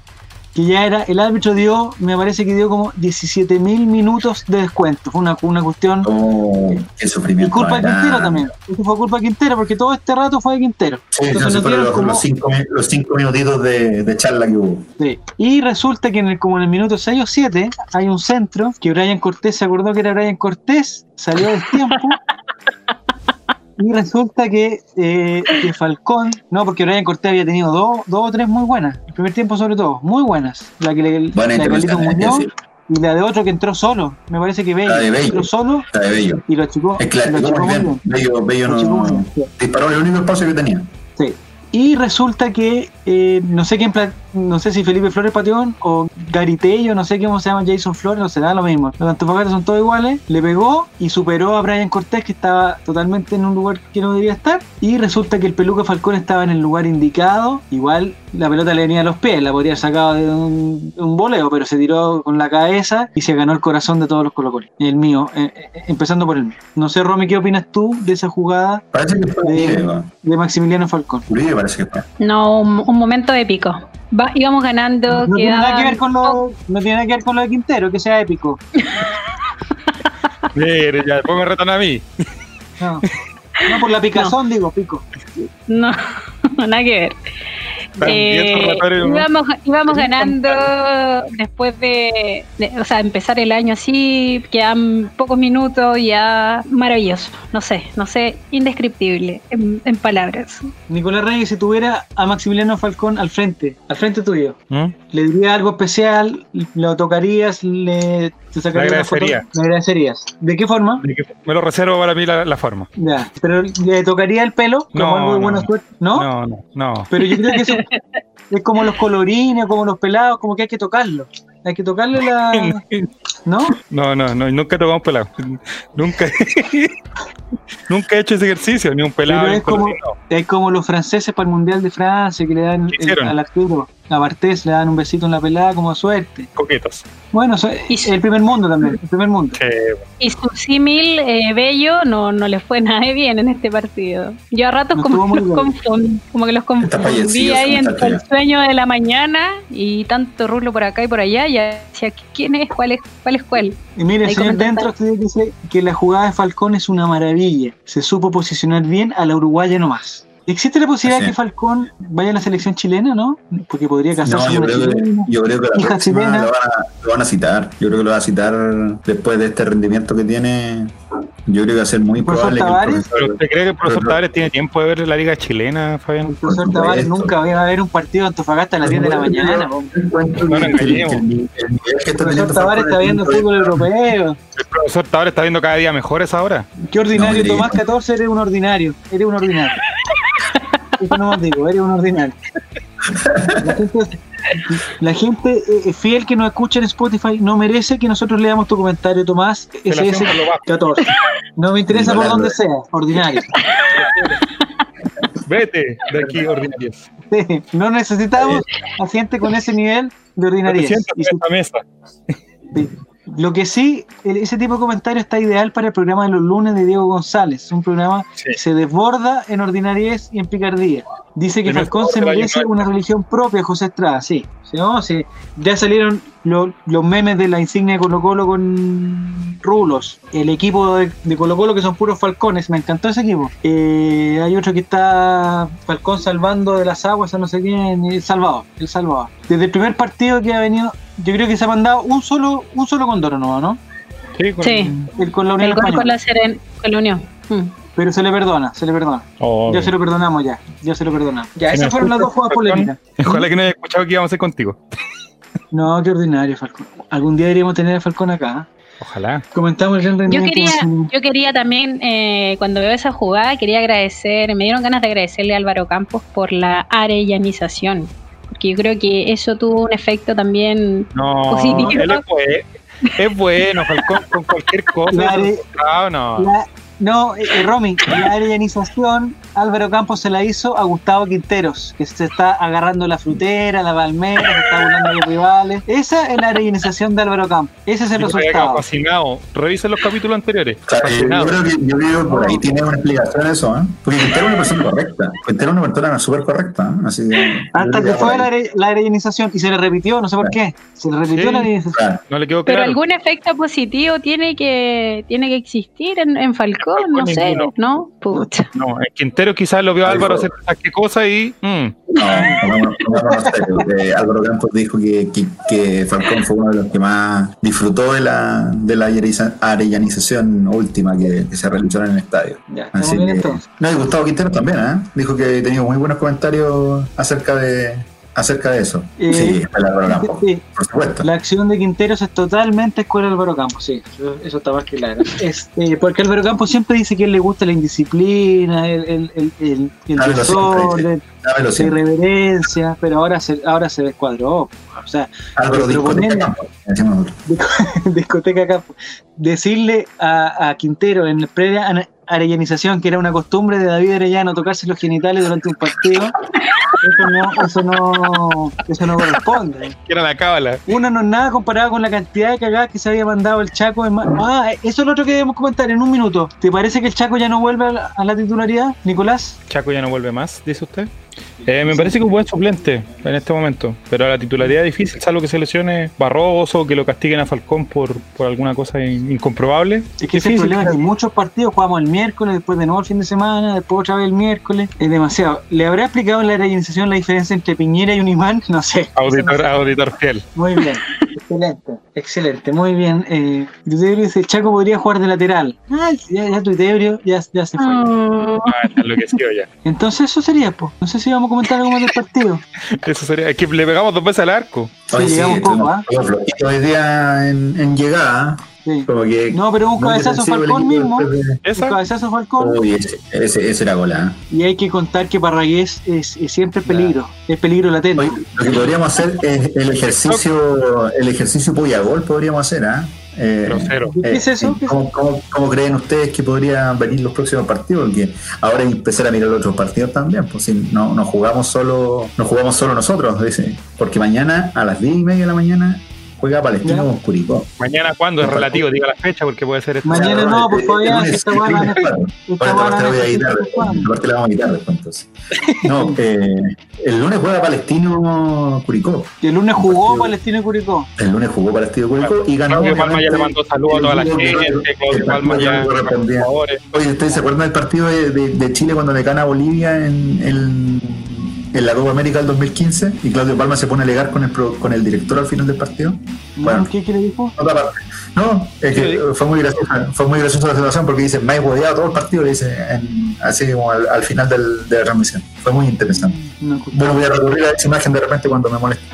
que ya era, el árbitro dio, me parece que dio como 17 mil minutos de descuento. Fue una, una cuestión. Oh, qué sufrimiento. Y culpa de Quintero también. Esto fue culpa de Quintero, porque todo este rato fue de Quintero. Sí, Entonces, no los, como... los, cinco, los, cinco, minutitos de, de, charla que hubo. Sí. Y resulta que en el, como en el minuto 6 o 7 hay un centro que Brian Cortés se acordó que era Brian Cortés, salió del tiempo. Y resulta que, eh, que, Falcón, no, porque Brian Cortés había tenido dos, dos o tres muy buenas, el primer tiempo sobre todo, muy buenas. La que le bueno, la de Muñoz y la de otro que entró solo, me parece que Bello, la de Bello. entró solo la de Bello. y lo achicó. Es claro, lo achicó muy bien. Bello, Bello no, disparó el único espacio que tenía. Sí. Y resulta que eh, no sé quién no sé si Felipe Flores Pateón o Garitello, no sé cómo se llama Jason Flores, no se da lo mismo. Los Antofagasta son todos iguales. Le pegó y superó a Brian Cortés, que estaba totalmente en un lugar que no debía estar. Y resulta que el peluca Falcón estaba en el lugar indicado. Igual la pelota le venía a los pies, la podría haber sacado de un, un voleo, pero se tiró con la cabeza y se ganó el corazón de todos los colocoles. El mío, eh, eh, empezando por el mío. No sé, Romy, ¿qué opinas tú de esa jugada parece que fue de, de, Maximiliano Falcón? Uribe parece que fue. No, un, un momento épico. Va, íbamos ganando. No, tiene nada que ver con lo, no tiene nada que ver con lo de Quintero, que sea épico. Mire, ya después me retan a mí. No, no por la picazón digo, pico. No, nada que ver. Eh, íbamos, íbamos ganando después de, de, o sea, empezar el año así, quedan pocos minutos, ya maravilloso, no sé, no sé, indescriptible en, en palabras. Nicolás Reyes, si tuviera a Maximiliano Falcón al frente, al frente tuyo, ¿Mm? le diría algo especial, lo tocarías, le te sacaría le agradecería. Foto, le agradecerías. ¿De qué forma? De que me lo reservo para mí la, la, forma. Ya, pero le tocaría el pelo como no, algo de buena no. suerte, ¿no? No, no, no. Pero yo creo que eso es como los colorines, como los pelados, como que hay que tocarlo. Hay que tocarle la. ¿No? No, no, no, nunca he tocado un pelado. Nunca. nunca he hecho ese ejercicio, ni un pelado. Pero es, como, es los franceses para el Mundial de Francia, que le dan ¿Qué el, al Arturo, a Bartés, le dan un besito en la pelada como suerte. Coquetos. Bueno, es su- el primer mundo también, el primer mundo. Y su símil eh, bello no, no le fue nada de bien en este partido. Yo a ratos como, que los confundí, como que los confundí ahí entre el sueño de la mañana y tanto rulo por acá y por allá. Y ya decía, ¿quién es? ¿Cuál es? ¿Cuál es cuál? Y mire, señor Dentro usted dice que la jugada de Falcón es una maravilla. Se supo posicionar bien a la uruguaya nomás. ¿Existe la posibilidad de que. Falcón vaya a la selección chilena, no? Porque podría casarse No, yo con una creo, que, chilena. yo creo que la Hija próxima chilena. lo van, a, lo van a citar. Yo creo que lo va a citar después de este rendimiento que tiene. Yo creo que va a ser muy ¿Profesor probable que el? ¿Pero profesor- usted cree que el profesor Tavares tiene tiempo de ver la liga chilena, El Fabián? profesor Por Tavares nunca va a ver un partido de Antofagasta a las 10 de la mañana. El El profesor Tavares está es viendo fútbol europeo. El profesor Tavares está viendo cada día mejores ahora. Qué ordinario, Tomás diga. 14, eres un ordinario. Eres un ordinario. Eso no os digo, eres un ordinario. La gente, la gente, eh, fiel que nos escucha en Spotify no merece que nosotros leamos tu comentario, Tomás. Ese es Relación con lo bajo. 14. No me interesa por dónde sea, ordinario. Vete de aquí, ordinarios. Sí, No necesitamos a gente con ese nivel de ordinariedad. Y mesa. Sí. Lo que sí, el- ese tipo de comentario está ideal para el programa de los lunes de Diego González, un programa Sí. que se desborda en ordinariedad y en picardía. Dice que Falcón se merece una religión propia, José Estrada, sí. Sí, no, sí. Ya salieron lo- los memes de la insignia de Colo Colo con rulos. El equipo de, de Colo Colo que son puros falcones, me encantó ese equipo. Eh, hay otro que está Falcón salvando de las aguas a no sé quién, el Salvador, el Salvador. Desde el primer partido que ha venido, yo creo que se ha mandado un solo, un solo condoro nuevo, ¿no? Sí, con- Sí, El con la Unión el gol con la, Seren, con la Unión. Mm. Pero se le perdona, se le perdona. Oh, Ya se lo perdonamos ya, ya se lo perdonamos. Ya, Si esas fueron las dos jugadas polémicas. Ojalá que no haya escuchado que íbamos a hacer contigo. No, qué ordinario, Falcón. Algún día deberíamos tener a Falcón acá. ¿eh? Ojalá. Comentamos el gran Yo rendimiento. quería, yo quería también, eh, cuando veo esa jugada, quería agradecer, me dieron ganas de agradecerle a Álvaro Campos por la arellanización. Porque yo creo que eso tuvo un efecto también No, Positivo. él es bueno. Es bueno, Falcón, con cualquier cosa. La are- Ah, no. La- no, eh, eh, Romy, la arellanización Álvaro Campos se la hizo a Gustavo Quinteros, que se está agarrando la frutera, la palmera, se está burlando de los rivales. Esa es la arellanización de Álvaro Campos. Ese es el resultado. Fascinado. Revisen los capítulos anteriores. yo creo que yo creo por ahí tiene una explicación eso, ¿eh? Porque Quintero es una persona correcta. Quintero es una persona súper correcta. ¿eh? Así que, Hasta que fue la, la arellanización y se le repitió, no sé por qué. Se le repitió la arellanización. No le quedó claro. Pero algún efecto positivo tiene que, tiene que existir en, en Falcón, no, sé, ¿no? Pucha. No, en Quintero quizás lo vio Álvaro hacer qué cosa y. Mm. No, no, no, no, Álvaro Campos dijo que, que, que, Falcón fue uno de los que más disfrutó de la, de la arellanización última que, que se realizó en el estadio. Ya, Así que, no, y Gustavo Quintero también, ¿eh? Dijo que tenía muy buenos comentarios acerca de, acerca de eso. Eh, sí, Álvaro Campos, sí. por supuesto. La acción de Quinteros es totalmente escuela Álvaro Campos, sí, eso, está más que claro. Es, eh, porque Álvaro Campos siempre dice que él le gusta la indisciplina, el, el, el, el, el la irreverencia, pero ahora se, ahora se descuadró. O sea, Álvaro discoteca Campos. discoteca Campos. Decirle a, a Quintero en la previa arellanización, que era una costumbre de David Arellano tocarse los genitales durante un partido, eso no, eso no, eso no corresponde. Era la cábala. Una no es nada comparada con la cantidad de cagadas que se había mandado el Chaco. En ah, eso es lo otro que debemos comentar en un minuto. ¿Te parece que el Chaco ya no vuelve a la, a la titularidad, Nicolás? Chaco ya no vuelve más, dice usted. Eh, me parece que es un buen suplente en este momento, pero la titularidad es difícil, salvo que se lesione Barroso, que lo castiguen a Falcón por, por alguna cosa incomprobable. Es que ese problema es que muchos partidos jugamos el miércoles, después de nuevo el fin de semana, después otra vez el miércoles. Es demasiado. ¿Le habrá explicado en la organización la diferencia entre Piñera y un imán? No sé. Auditor, auditor fiel. Muy bien. Excelente, excelente, muy bien. Eh, dice, el Chaco podría jugar de lateral. Ah, ya, ya ya, ya se fue. Ah, está enloquecido ya. Entonces eso sería, pues. No sé si vamos a comentar algo más del partido. Eso sería, es que le pegamos dos veces al arco. Sí, llegamos poco, ¿ah? Hoy día en, en llegada. Sí. Como que no, pero un cabezazo Falcón mismo. Un cabezazo Falcón. Uy, ese, ese, ese era gola. Y hay que contar que Parragués es, es siempre peligro. Es peligro latente. Oye, lo que podríamos hacer es el ejercicio, el ejercicio gol podríamos hacer, ¿ah? ¿eh? Eh, ¿Qué es eso? ¿cómo, cómo, cómo, creen ustedes que podrían venir los próximos partidos? Porque ahora hay que empezar a mirar los otros partidos también, pues si no, no jugamos solo, no jugamos solo nosotros, dice. Porque mañana a las 10 y media de la mañana juega Palestino con Curicó. ¿Mañana cuándo? Es relativo, diga la fecha porque puede ser esto. Mañana no, pues todavía esta buena. Esta parte la voy a editar, aparte la vamos a editar después entonces. No, eh, el lunes juega Palestino Curicó. Y el lunes jugó Palestino Curicó. El lunes jugó Palestino Curicó y ganó. Claudio Palma ya le mandó saludos a toda la gente. Claudio Palma ya. Oye, ¿ustedes se acuerdan del partido de, de, de Chile cuando le gana a Bolivia en el en la Copa América del 2015 y Claudio Palma se pone a alegar con el, con el director al final del partido. Bueno, ¿Qué, ¿Qué, le dijo? Otra parte. No, es que fue muy graciosa, fue muy graciosa la situación porque dice, me he hueveado todo el partido, le dice, en, así como al, al final del, de la transmisión. Fue muy interesante. No, bueno, voy a recurrir a esa imagen de repente cuando me moleste.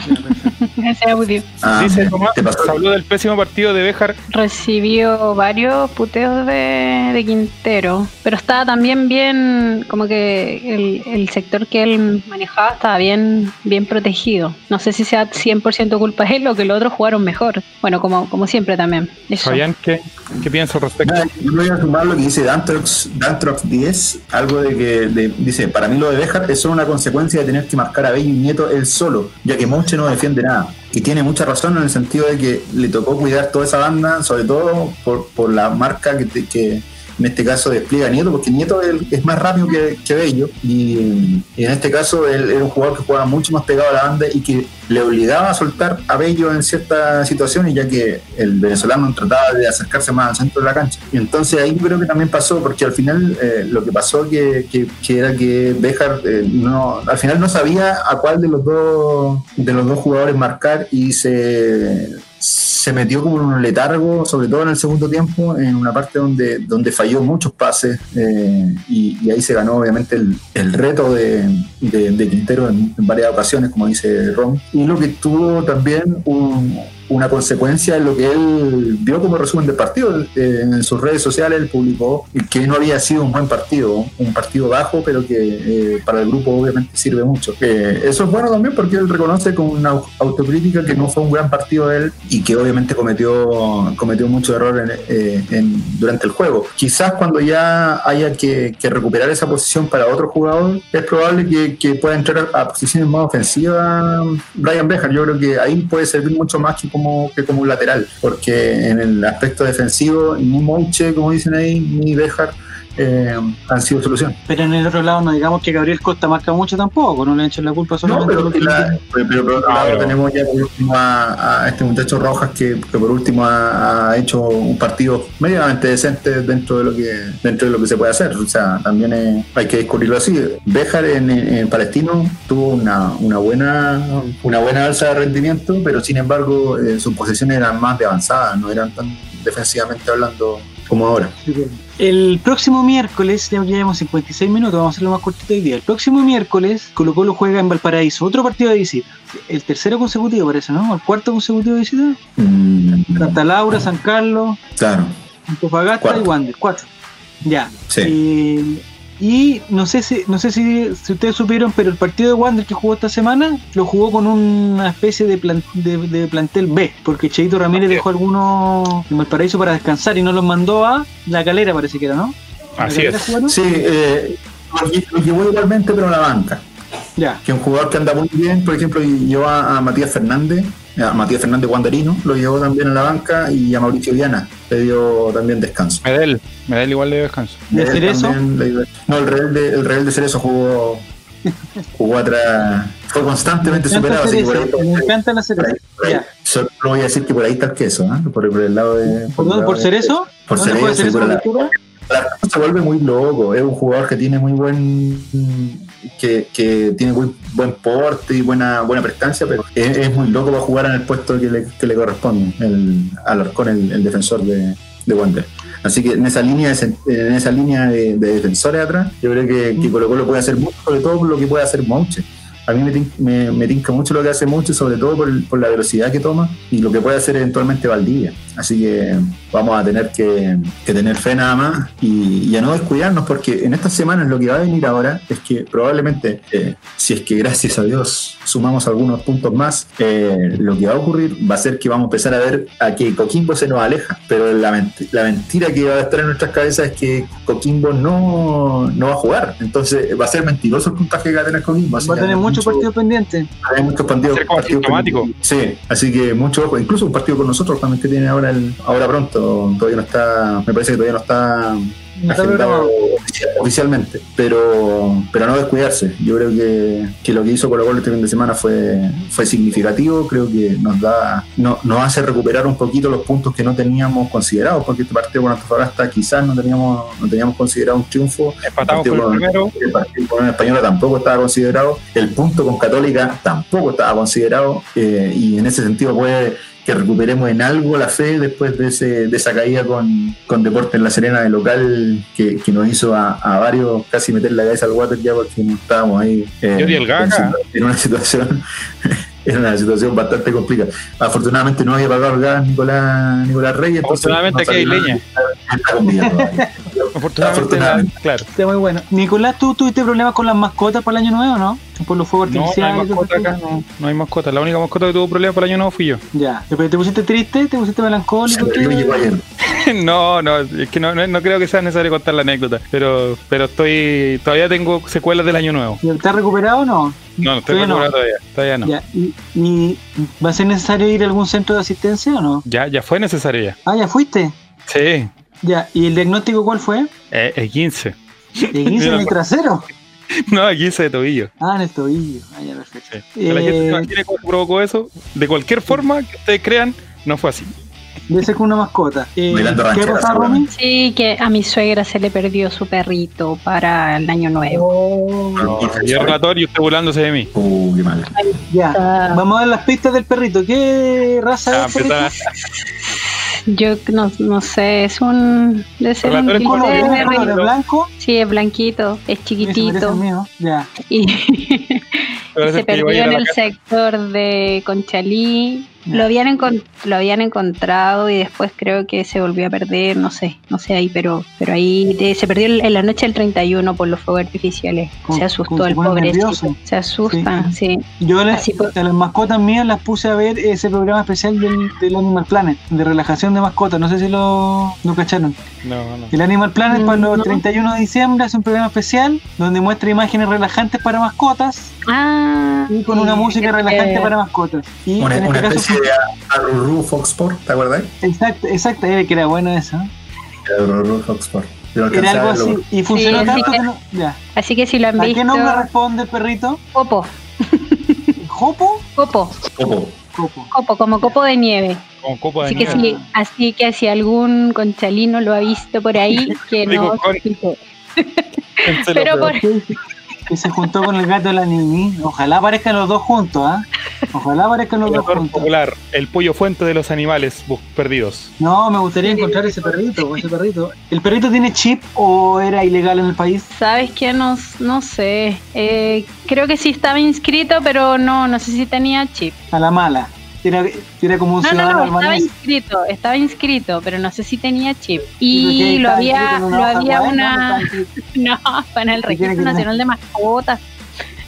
Ese audio. Ah, dice Tomás, habló del pésimo partido de Béjar. Recibió varios puteos de, de, Quintero, pero estaba también bien, como que el, el, sector que él manejaba estaba bien, bien protegido. No sé si sea 100% culpa de él o que los otros jugaron mejor. Bueno, como, como siempre también. Eso. Fabián, ¿qué, qué piensas al respecto? yo voy a sumar lo que dice Dantrox, Dantrox 10, algo de que de, dice, para mí lo de Béjar es solo una consecuencia de tener que marcar a Bello y Nieto él solo, ya que Monche no defiende nada. Y tiene mucha razón en el sentido de que le tocó cuidar toda esa banda, sobre todo por, por la marca que, que, en este caso despliega Nieto, porque Nieto es, más rápido que, que Bello, y, en este caso él era un jugador que jugaba mucho más pegado a la banda y que le obligaba a soltar a Bello en ciertas situaciones, ya que el venezolano trataba de acercarse más al centro de la cancha. Y entonces ahí creo que también pasó, porque al final eh, lo que pasó que, que, era que Bejar eh, no, al final no sabía a cuál de los dos de los dos jugadores marcar y se se metió como un letargo, sobre todo en el segundo tiempo, en una parte donde, donde falló muchos pases eh, y, ahí se ganó obviamente el, el reto de, de, de Quintero en, en, varias ocasiones, como dice Ron. Y lo que tuvo también un, una consecuencia de lo que él vio como resumen del partido. Eh, en sus redes sociales él publicó que no había sido un buen partido, un partido bajo, pero que eh, para el grupo obviamente sirve mucho. eso es bueno también porque él reconoce con una autocrítica que no fue un gran partido de él y que obviamente cometió, cometió muchos errores en, durante el juego. Quizás cuando ya haya que, recuperar esa posición para otro jugador, es probable que, que pueda entrar a, posiciones más ofensivas Brian Bejar. Yo creo que ahí puede servir mucho más que como, que como un lateral, porque en el aspecto defensivo, ni Mouche, como dicen ahí, ni Bejar eh, han sido solución. Pero en el otro lado no digamos que Gabriel Costa marca mucho tampoco, no le echen la culpa solamente. No, pero, ahora tenemos ya por último a, este muchacho Rojas que, por último ha, hecho un partido medianamente decente dentro de lo que dentro de lo que se puede hacer. O sea, también hay que descubrirlo así. Béjar en, Palestino tuvo una, una buena una buena alza de rendimiento, pero sin embargo eh, sus posiciones eran más de avanzada, no eran tan defensivamente hablando como ahora. El próximo miércoles, ya llevamos 56 minutos, vamos a hacerlo más cortito hoy día. El próximo miércoles, Colo Colo juega en Valparaíso, otro partido de visita. El tercero consecutivo parece, ¿no? El cuarto consecutivo de visita. Mm. Santa Laura, San Carlos. Claro. Antofagasta y Wander, cuatro. Ya. Sí. Y no sé si no sé si, ustedes supieron, pero el partido de Wander que jugó esta semana lo jugó con una especie de, de, plantel B, porque Cheito Ramírez dejó algunos en Valparaíso para descansar y no los mandó a La Calera, parece que era, ¿no? Así es. Sí, eh, lo llevó igualmente, pero a la banca. Ya. Que un jugador que anda muy bien, por ejemplo, llevó a Matías Fernández a Matías Fernández Guandarino lo llevó también a la banca y a Mauricio Viana le dio también descanso. Medel, Medel igual le dio descanso. ¿De Cerezo? No, el Real de, el Real de Cerezo jugó, jugó atrás, fue constantemente superado. Así me encanta la Cerezo. Solo voy a decir que por ahí está el queso, ¿eh? por, el lado de. ¿Por? ¿Por Cerezo? Por Cerezo, por la, se vuelve muy loco. Es un jugador que tiene muy buen que, que tiene muy buen porte y buena buena prestancia, pero es, muy loco para jugar en el puesto que le, que le corresponde, el Alarcón, el, el defensor de, de Wander. Así que en esa línea en esa línea de, defensores atrás, yo creo que, que Colo Colo puede hacer mucho, sobre todo lo que puede hacer Mouche a mí me, me, tinca mucho lo que hace mucho, sobre todo por, la velocidad que toma y lo que puede hacer eventualmente Valdivia. Así que vamos a tener que, tener fe nada más y, a no descuidarnos, porque en estas semanas lo que va a venir ahora es que probablemente, eh, si es que gracias a Dios sumamos algunos puntos más, eh, lo que va a ocurrir va a ser que vamos a empezar a ver a que Coquimbo se nos aleja. Pero la, mentira que va a estar en nuestras cabezas es que Coquimbo no, no va a jugar. Entonces va a ser mentiroso el puntaje que va a tener Coquimbo. va a tener muchos partidos pendientes. Hay muchos partidos, partidos Sí, así que mucho ojo. Incluso un partido con nosotros también que tiene ahora el, ahora pronto. Todavía no está, me parece que todavía no está oficialmente, pero, pero no descuidarse. Yo creo que, que lo que hizo Colo Colo este fin de semana fue, fue significativo, creo que nos da, no, nos hace recuperar un poquito los puntos que no teníamos considerados, porque este partido con Antofagasta quizás no teníamos, no teníamos considerado un triunfo. Empatamos con el primero. El partido con el Española tampoco estaba considerado, el punto con Católica tampoco estaba considerado, eh, y en ese sentido puede que recuperemos en algo la fe después de, ese, de esa caída con, con Deportes en La Serena de local que, que nos hizo a, a, varios casi meter la cabeza al water ya porque no estábamos ahí eh, en una situación era una situación bastante complicada. Afortunadamente no había pagado el gas Nicolás, Nicolás Reyes. Afortunadamente que hay leña. Afortunadamente, claro. Está muy bueno. Nicolás, ¿tú tuviste problemas con las mascotas para el año nuevo, no? Por los fuegos artificiales. No, no hay mascota acá, no, no hay mascota. La única mascota que tuvo problemas para el año nuevo fui yo. Ya. ¿Te, pusiste triste? ¿Te pusiste melancólico? no, no, es que no, no, creo que sea necesario contar la anécdota. Pero, pero estoy, todavía tengo secuelas del año nuevo. ¿Te has recuperado o no? No, no estoy recuperado todavía. Todavía no. Ya. ¿Y, va a ser necesario ir a algún centro de asistencia o no? Ya, ya fue necesario ya. Ah, ya fuiste. Sí. Ya, ¿y el diagnóstico cuál fue? Eh, el 15. ¿El 15 en el trasero? No, el 15 de tobillo. Ah, en el tobillo. Ah, ya, perfecto. Sí. La gente se imagine cómo provocó eso. De cualquier forma que ustedes crean, no fue así. Debe ser con una mascota. Eh, ¿Qué pasa, Romy? Sí, que a mi suegra se le perdió su perrito para el año nuevo. Oh, no, y el relator y usted burlándose de mí. Uh, qué mal. Ya, vamos a ver las pistas del perrito. ¿Qué raza es? Yo no, no sé, es un. De ser un ¿Es blanco? Sí, es blanquito, es chiquitito. Mío. Y se perdió en el sector de Conchalí Lo habían, lo habían encontrado y después creo que se volvió a perder, no sé, no sé ahí, pero pero ahí se perdió en la noche del 31 por los fuegos artificiales. se asustó el pobre. Se asusta, sí. Yo las, las mascotas mías las puse a ver ese programa especial del, del, Animal Planet, de relajación de mascotas. No sé si lo, lo cacharon. No, no. El Animal Planet para los 31 de diciembre es un programa especial donde muestra imágenes relajantes para mascotas. Ah, y con una música relajante para mascotas. Y una, en este de Aruru Foxport, ¿te acuerdas? Exacto, exacto, que era bueno eso. Aruru Foxport. Era algo así. Y funcionó tanto que, no. Ya. Así que si lo han ¿A visto. qué nombre responde el perrito? Copo. ¿Jopo? Copo. Copo. Copo. Copo, como copo de nieve. Como copo de así nieve. Que si, así que si algún conchalino lo ha visto por ahí, que no. Pero por, que se juntó con el gato de la Nini. Ojalá aparezcan los dos juntos, ¿ah? Ojalá aparezcan los dos juntos. popular, el pollo fuente de los animales perdidos. No, me gustaría encontrar ese perrito, ese perrito. ¿El perrito tiene chip o era ilegal en el país? Sabes que no, no sé. Eh, creo que sí estaba inscrito, pero no, no sé si tenía chip. A la mala. Era, era como un no, ciudadano no, no, estaba inscrito, estaba inscrito, pero no sé si tenía chip. Y lo había, lo había una. No, para el Registro Nacional de Mascotas.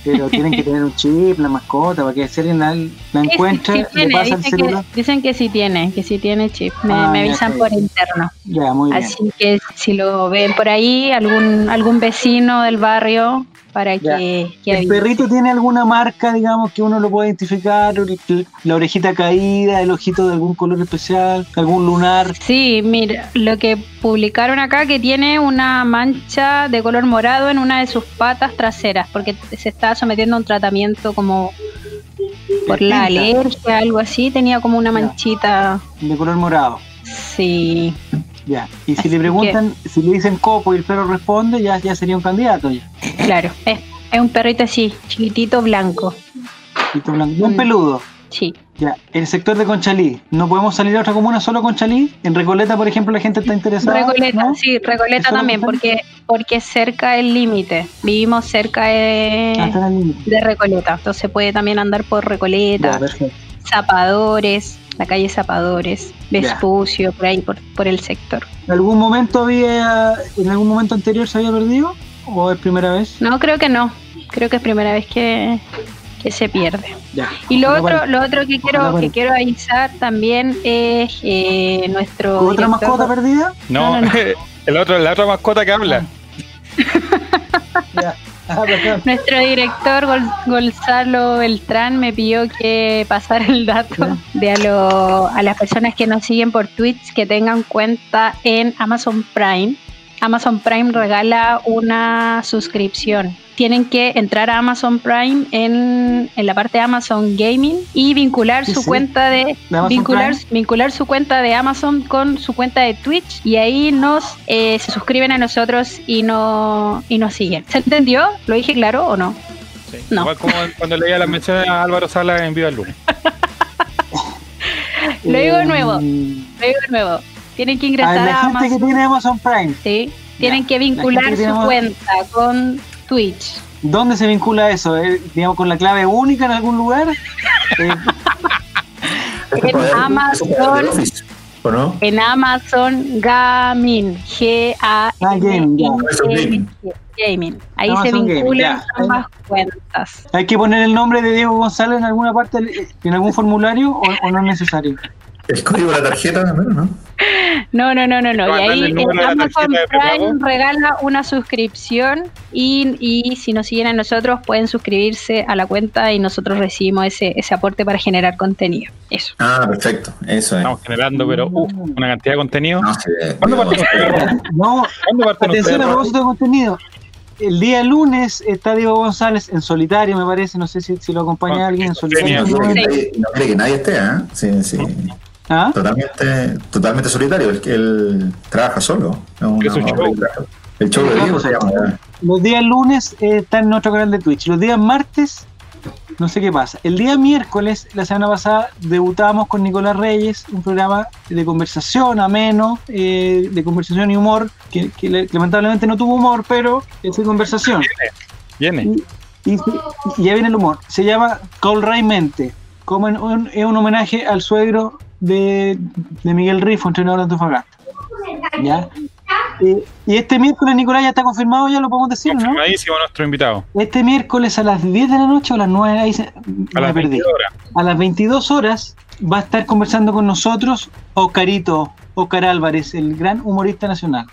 Pero tienen que tener un chip, la mascota, para que si alguien la, la encuentra, sí, sí le pasa dicen, el que, dicen que sí tiene, que sí tiene chip. Me, Ah, me avisan por interno. Ya, muy bien. Así que si lo ven por ahí, algún algún vecino del barrio, para Ya. que, que ¿El avise. perrito tiene alguna marca, digamos, que uno lo pueda identificar? La orejita caída, el ojito de algún color especial, algún lunar. Sí, mira, lo que publicaron acá que tiene una mancha de color morado en una de sus patas traseras, porque se estaba sometiendo a un tratamiento como por la Distinta. alergia, algo así, tenía como una manchita, De color morado. sí. Ya. Y si Así le preguntan, si le dicen copo y el perro responde, ya, ya sería un candidato. Ya. Claro, es, es un perrito así, chiquitito, blanco. Ojito blanco. Bien Mm. peludo. Sí. Ya. El sector de Conchalí. ¿No podemos salir a otra comuna solo Conchalí? En Recoleta, por ejemplo, la gente está interesada. Recoleta, ¿no? sí, Recoleta ¿Eso lo también, porque porque es cerca del límite. Vivimos cerca Ah, de, el límite. de Recoleta, entonces puede también andar por Recoleta. Zapadores, la calle Zapadores, Vespucio, por ahí, por, por el sector. ¿En algún momento había, en algún momento anterior se había perdido? ¿O es primera vez? No, creo que no. Creo que es primera vez que, que se pierde. Ya. Y lo Ojalá otro, lo otro que quiero, que quiero avisar también es eh, nuestro ¿Otra director- mascota perdida? No, No, no, no. el otro, la otra mascota que habla. Ya. Ah. Nuestro director Gonzalo Beltrán me pidió que pasara el dato de a, lo- a las personas que nos siguen por Twitch que tengan cuenta en Amazon Prime. Amazon Prime regala una suscripción. Tienen que entrar a Amazon Prime en, en la parte de Amazon Gaming y vincular Sí, su sí. cuenta de ¿De Amazon vincular, Prime? vincular su cuenta de Amazon con su cuenta de Twitch y ahí nos eh, se suscriben a nosotros y no y nos siguen. ¿Se entendió? ¿Lo dije claro o no? Sí. No. Igual como cuando leía las menciones a Álvaro Sala en Viva el Lunes. Lo digo de nuevo. Lo digo de nuevo. Tienen que A ingresar la a gente que Amazon. tiene Amazon Prime, ¿sí? Tienen Ya. que La vincular que su cuenta con Twitch. ¿dónde se vincula eso? Eh, digamos, con la clave única en algún lugar. Eh, Este En Amazon. En Amazon Gaming. G A Ah, Gaming, ya. Amazon Gaming. Ahí se Amazon vinculan ambas cuentas. ¿Hay que poner el nombre de Diego González en alguna parte, en algún formulario o, o no es necesario? El código de la tarjeta ¿no? No, no, no, no, no. Y ahí el en Amazon. Prime regala una suscripción y, y si nos siguen a nosotros pueden suscribirse a la cuenta y nosotros recibimos ese, ese aporte para generar contenido. Eso. Ah, perfecto. Eso es. Estamos generando, pero uf, una cantidad de contenido. No sé. ¿Cuándo? No, ¿Cuándo atención a propósito de contenido. El día lunes está Diego González en solitario, me parece. No sé si, si lo acompaña Ah, alguien en solitario. no quiere que nadie esté, ¿ah? Sí, sí. ¿Ah? Totalmente, totalmente solitario. El que él trabaja solo. Es una- Es un show. El show de Diego se llama. ¿verdad? Los días lunes eh, está en nuestro canal de Twitch. Los días martes, no sé qué pasa. El día miércoles, la semana pasada, debutamos con Nicolás Reyes, un programa de conversación ameno, eh, de conversación y humor, que, que le- lamentablemente no tuvo humor, pero es de conversación. Viene. Y, y- y ya viene el humor. Se llama Call Ray Mente. como un, es un homenaje al suegro de, de Miguel Rifo, entrenador de Antofagasta. ¿Ya? y este miércoles, Nicolás, ya está confirmado, ya lo podemos decir, ¿no? Confirmadísimo nuestro invitado. Este miércoles a las 10 de la noche o a las 9, ahí se, a las perdí. horas. A las 22 horas va a estar conversando con nosotros Oscarito, Oscar Álvarez, el gran humorista nacional.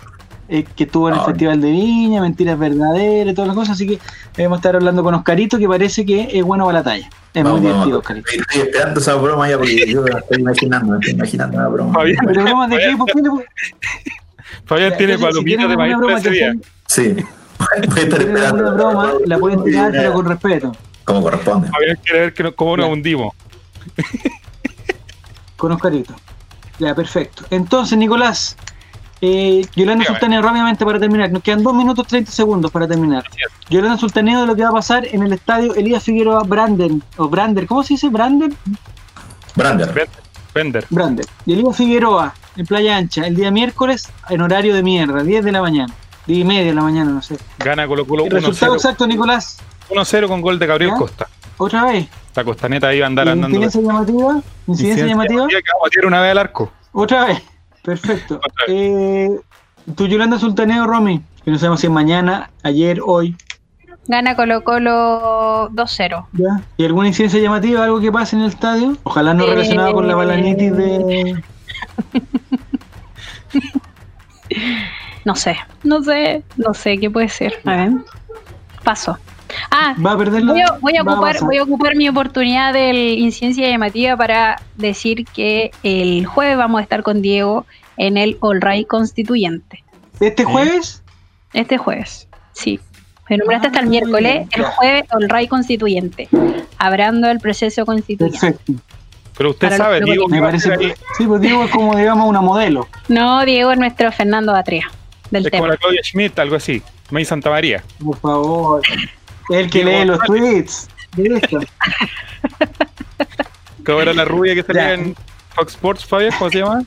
Eh, que estuvo en el Festival de Viña, Mentiras Verdaderas, y todas las cosas, así que debemos estar hablando con Oscarito, que parece que es bueno para la talla. Es muy divertido, Oscarito. Estoy esperando esa broma ya porque yo la estoy imaginando, me estoy imaginando la broma. Fabián, Pero bromas de qué, ¿por qué le- Fabián tiene si palomitas de maíz broma día. Sí. A estar esperando. alguna broma, la pueden tirar, pero con respeto. Como corresponde. Fabián quiere ver que no- cómo nos hundimos. Con Oscarito. Ya, perfecto. Entonces, Nicolás, eh, Yolanda Dígame. Sultaneo, rápidamente para terminar. Nos quedan 2 minutos 30 segundos para terminar. Yolanda Sultaneo de lo que va a pasar en el estadio Elías Figueroa Brander. O Brander, ¿cómo se dice? Brander. Brander. Bender. Brander. Y Elías Figueroa, en Playa Ancha, el día miércoles, en horario de mierda, 10 de la mañana. 10 y media de la mañana, no sé. Gana Colo Colo El resultado 1-0 exacto, Nicolás. 1-0 con gol de Gabriel ¿Ya? Costa. Otra vez. La costaneta ahí va a andar andando. Incidencia llamativa. Incidencia llamativa. que vamos a tirar una vez al arco. Otra vez. Perfecto. Eh, tu Yolanda Sultaneo, Romy, que no sabemos si es mañana, ayer, hoy. Gana Colo Colo 2-0. ¿ya? ¿Y alguna incidencia llamativa, algo que pase en el estadio? Ojalá no Eh, relacionado con la balanitis de. No sé, no sé, no sé qué puede ser. A ver. Paso. Ah, Va a perder la. voy a, voy a va ocupar, pasar. voy a ocupar mi oportunidad del incidencia llamativa para decir que el jueves vamos a estar con Diego en el All Right Constituyente. ¿Este jueves? Este jueves, sí. Me nombraste hasta el Ah, miércoles, el jueves All Right Constituyente. Hablando del proceso constituyente. Perfecto. Pero usted Para sabe, Diego, Me a parece que. Sí, pues digo, es como, digamos, una modelo. No, Diego es nuestro Fernando Atria del Es como tema. la Claudia Schmidt, algo así. May Santa María. Por favor. El que lee los tweets. Directo. ¿Cómo era la rubia que salía Ya. en Fox Sports, Fabián? ¿Cómo se llama?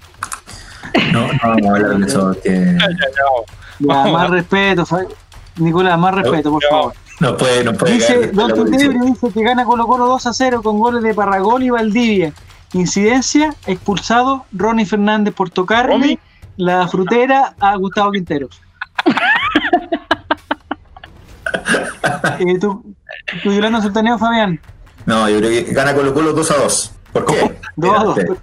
No, no vamos a hablar de eso. Que Ya, ya, ya. Más respeto, Fa- Nicolás, más respeto, por favor. no puede, no puede. Dice, policía. Tutebrio dice que gana Colo Colo 2 a 0 con goles de Parragol y Valdivia. Incidencia, expulsado Ronnie Fernández por tocarle ¿Romy? la frutera a Gustavo Quinteros. eh, ¿tú, tú Yolanda Sultaneo, Fabián? No, yo creo que gana Colo Colo 2 a 2. ¿Por qué? Dos a dos. Espérate.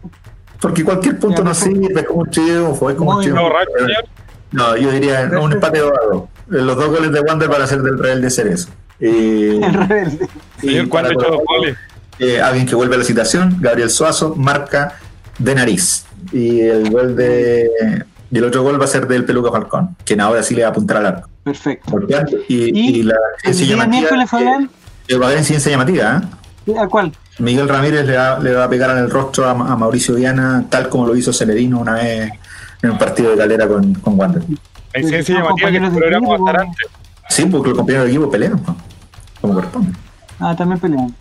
Porque cualquier punto Ya, no sirve, es como un triunfo, es como un Muy ¿Está triunfo. No, yo diría no, un empate 2 a 2. Los dos goles de Wander van a ser del Real de Cerezo. Eh, El rebelde. Señor, y ¿cuándo echó dos goles? eh, alguien que vuelve a la citación, Gabriel Suazo, marca de nariz. Y el gol de. Y el otro gol va a ser del Peluca Falcón, quien ahora sí le va a apuntar al arco. Perfecto. Y, ¿Y y la ¿El incidencia día llamativa. eh, va a haber incidencia llamativa, ¿eh? ¿A cuál? Miguel Ramírez le va, le va a pegar en el rostro a, Ma- a Mauricio Viana, tal como lo hizo Celerino una vez en un partido de galera con, con Wander. La incidencia Son llamativa que el programa va a estar antes. Sí, porque los compañeros de equipo pelean, ¿no? como corresponde. Ah, también pelean.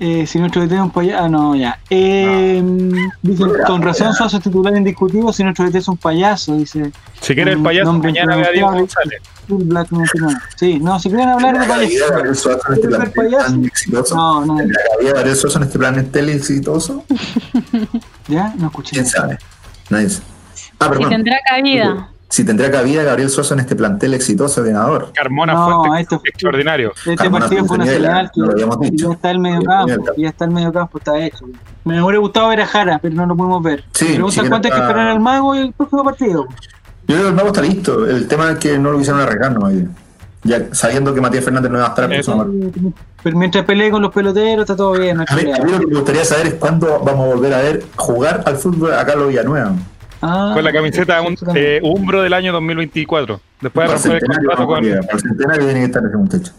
Eh, si nuestro DT es un payaso. Ah, no, ya. Eh, Dicen, con razón Suazo es titular indiscutido si nuestro DT es un payaso, dice Si quiere el payaso, nombre mañana ve a Diego. González. Black 99. Sí, no, si quieren hablar de ¿Tendrá cabida Gabriel payaso. Este. No, no, ¿Tendrá cabida Gabriel Suazo en este plantel exitoso? ya, no escuché. ¿Quién sabe? Nadie sabe. Ah, Si perdón. tendrá cabida. Si tendrá cabida Gabriel Suazo en este plantel exitoso de ganador. Carmona No, esto- extraordinario. Este Carmona partido fue una señal que no lo habíamos que dicho. ya está el medio campo, ya está el medio campo, está hecho. Me hubiera gustado ver a Jara, pero no lo pudimos ver. Sí, Preguntan sí que cuánto hay que esperar al mago y el próximo partido. Yo creo que el mago está listo. El tema es que no lo quisieron arreglar nomás. Ya sabiendo que Matías Fernández no iba a estar el. Pero mientras pelee con los peloteros, está todo bien. No A mí, a mí lo que me gustaría saber es cuándo vamos a volver a ver jugar al fútbol a Carlos Villanueva. Ah, Con la camiseta un, eh, Umbro del año 2024. Después de romper el centenario, contrato con. tiene que estar ese muchacho.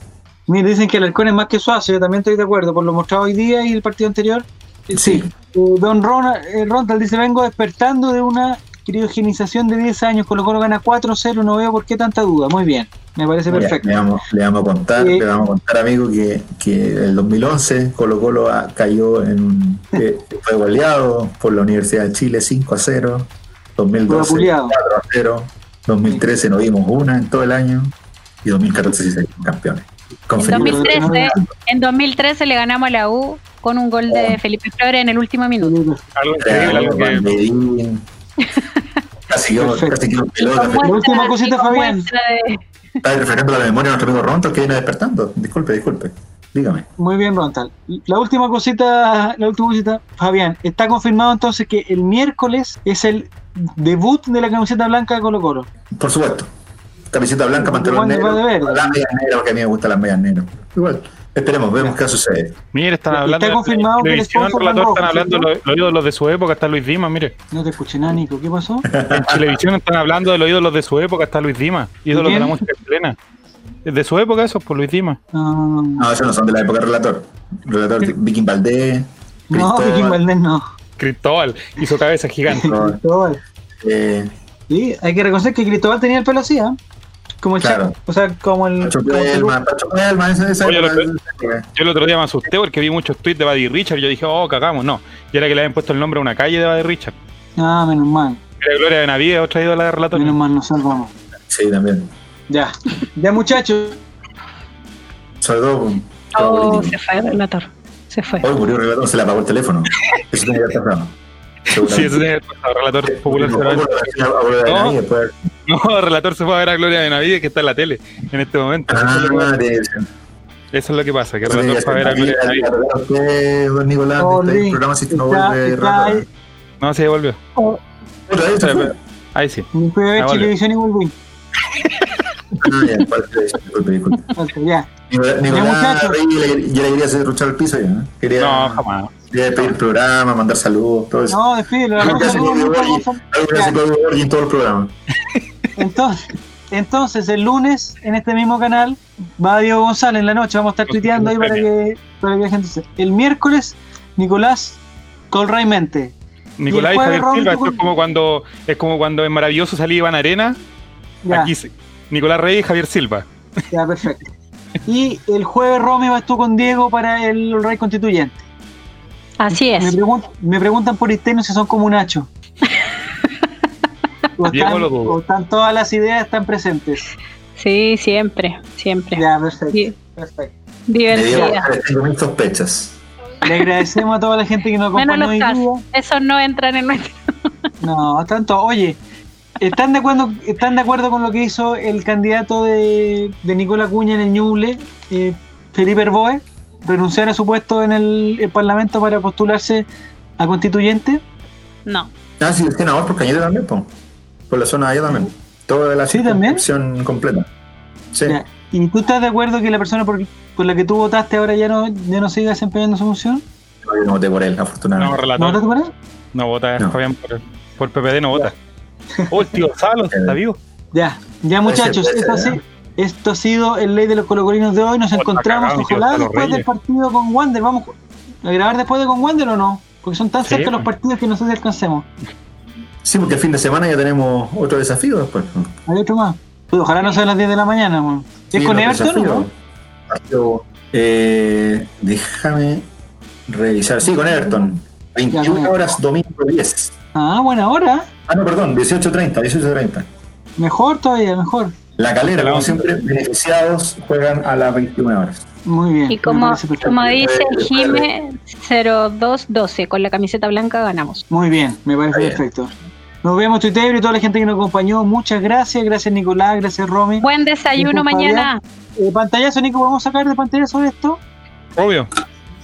Mira, dicen que el halcón es más que Suazo, yo también estoy de acuerdo, por lo mostrado hoy día y el partido anterior. Eh, Sí. Eh, Don Ron, eh, Rontal dice, vengo despertando de una criogenización de 10 años, Colo Colo gana 4-0, no veo por qué tanta duda. Muy bien, me parece Mira, perfecto. Le vamos, le vamos a contar, Sí. le vamos a contar, amigo, que, que el 2011 Colo Colo ah, cayó en un- eh, fue goleado por la Universidad de Chile 5 a 0, 2012 vapuleado. 4 a 0, 2013 no vimos una en todo el año y 2014 sí salimos campeones. Con En Felipe 2013, en 2013 le ganamos a la U con un gol de Oh. Felipe Flores en el último minuto. Algo increíble, algo que. Banderín. Casi pelota. La última cosita, Fabián. Está refrescando la memoria de nuestro amigo Ronto que viene despertando. Disculpe, disculpe. Dígame. Muy bien, Rontal. La última cosita, la última cosita, Fabián, está confirmado entonces que el miércoles es el debut de la camiseta blanca de Colo Colo. Por supuesto. Camiseta blanca, pantalón negro. Las medias negras, porque a mí me gustan las medias negras. Igual. Esperemos, vemos qué sucede. Mire, están Está hablando. confirmado que el relator, están hablando los, los ídolos de su época. Está Luis Dimas, mire. No te escuché nada, Nico. ¿Qué pasó? En televisión están hablando de los ídolos de su época. Está Luis Dimas, ídolos de la música chilena. De su época, eso, por Luis Dimas. No, No, esos no son de la época relator. Relator de Viking Valdés. no, Viking Valdés no. Cristóbal hizo cabeza gigante. Cristóbal. eh, Sí, hay que reconocer que Cristóbal tenía el pelo así, ¿ah? Como el Claro. Chaco. O sea, como el. Pacho Pacho Oye, que- Yo el otro día me asusté porque vi muchos tweets de Buddy Richard y yo dije, oh, cagamos. No, y era que le habían puesto el nombre a una calle de Buddy Richard. Ah, menos mal. Era Gloria Benavides, otra ídola de relator. Menos mal, nos salvamos. Sí, también. Ya. Ya, muchachos. Con. Oh, se fue el relator. Se fue. Hoy murió el relator, se le apagó el teléfono. Eso tiene que estar. Sí, ese es el relator popular. No. No. No, el relator se fue a ver a Gloria Benavides que está en la tele en este momento. Eso es lo que, Ah, de eso es lo que pasa, que el relator fue a ver a Gloria Benavides. Don Nicolás, Oh, de Luis, programa si no vuelve. No, se devolvió. Otra vez se fue. Ahí sí. Me fui a ver vale. Chilevisión y volví. Ah, ya, parte de. Nicolás. Reyes, le- quería hacer ruchar el piso ya, ¿no? Quería, No, jamás. quería pedir programa, mandar saludos, todo eso. No, despídelo. en todo el programa. Entonces, entonces, el lunes en este mismo canal va Diego González en la noche. Vamos a estar tuiteando ahí para que, para que la gente se. El miércoles, Nicolás Colray Mente. Nicolás Y Javier Silva, esto es como cuando es como cuando en Maravilloso salía Iván Arena, Ya, aquí sí. Nicolás Reyes y Javier Silva. ya, perfecto. Y el jueves, Romy, vas tú con Diego para el Rey Constituyente. Así Me, es. pregun- me preguntan por interno si son como Nacho. o, Diego están, lo dudo. o están todas las ideas están presentes. Sí, siempre, siempre. Ya, perfecto. Di- perfecto. Digo, sospechas. Le agradecemos a toda la gente que nos Menos acompañó los hoy casos. día. Esos no entran en nuestro. No, tanto. Oye, ¿están de acuerdo, están de acuerdo con lo que hizo el candidato de, de Nicola Cuña en el Ñuble, eh, Felipe Herboe? Renunciar a su puesto en el, el Parlamento para postularse a constituyente. No. Ah, sí, el senador por Cañete también, po. por la zona de allá también. Toda la Sí, también. circunscripción completa. Sí. Ya. ¿Y tú estás de acuerdo que la persona por, por la que tú votaste ahora ya no, ya no siga desempeñando su función? No, yo no voté por él, No, afortunadamente. ¿No relator. votaste por él? No vota, No. Fabián, por, por PPD no vota. Oh, el tío Salos está vivo. Ya, ya ser, muchachos, esto, ser, sí, esto ha sido el ley de los colocolinos de hoy. Nos encontramos, cagado, ojalá, después del partido con Wander. ¿Vamos a grabar después de con Wander o no? Porque son tan Sí, cerca los partidos que no sé si alcancemos. Sí, porque el fin de semana ya tenemos otro desafío después. Hay otro más. Pues ojalá no sea a las 10 de la mañana. man. ¿Es Sí, con Everton o no? Eh, déjame revisar. Sí, con Everton. 21 horas, domingo 10. Ah, buena hora. Ah, no, perdón, 18.30, 18.30. Mejor todavía, mejor. La calera, La como siempre, beneficiados juegan a las 21 horas. Muy bien. Y me como, como dice Eh, Jime 0212, con la camiseta blanca ganamos. Muy bien, me parece bien. perfecto. Nos vemos, Twitter y toda la gente que nos acompañó. Muchas gracias. Gracias, Nicolás. Gracias, Romy. Buen desayuno mañana. Eh, pantallazo, Nico, ¿podemos sacar de pantallazo esto? Obvio.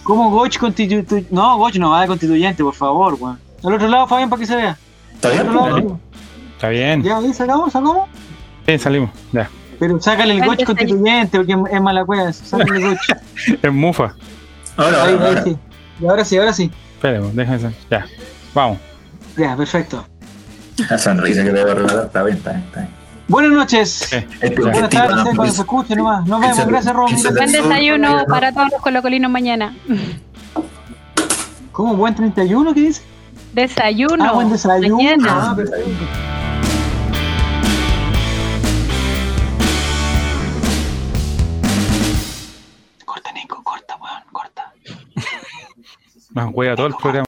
¿Cómo Goch constituyente? No, Goch no va de constituyente, por favor, weón. Al otro lado, Fabián, para que se vea. ¿Está bien? Dale. Está bien. Ya, ahí sacamos, sacamos. Sí, salimos. Ya. Pero sácale el Goch constituyente, porque es mala cueva. Sácale el Goch. Es mufa. Ahora, Ahí, ahora, ahí ahora. sí. Ahora sí, ahora sí. Espérame, déjame. Ya. Vamos. Ya, perfecto. La sonrisa que debo relatar está bien, está bien, está bien. Buenas noches. Este Buenas objetivo, tardes, ¿no? eh, cuando se escuche nomás. Nos vemos, gracias, Romy. Buen desayuno no. para todos los colocolinos mañana. ¿Cómo? ¿Buen 31? ¿Qué dice? Desayuno. Ah, buen desayuno. Mañana. Ah. Corta, Nico, corta, weón, corta. Nos juega todo el programa.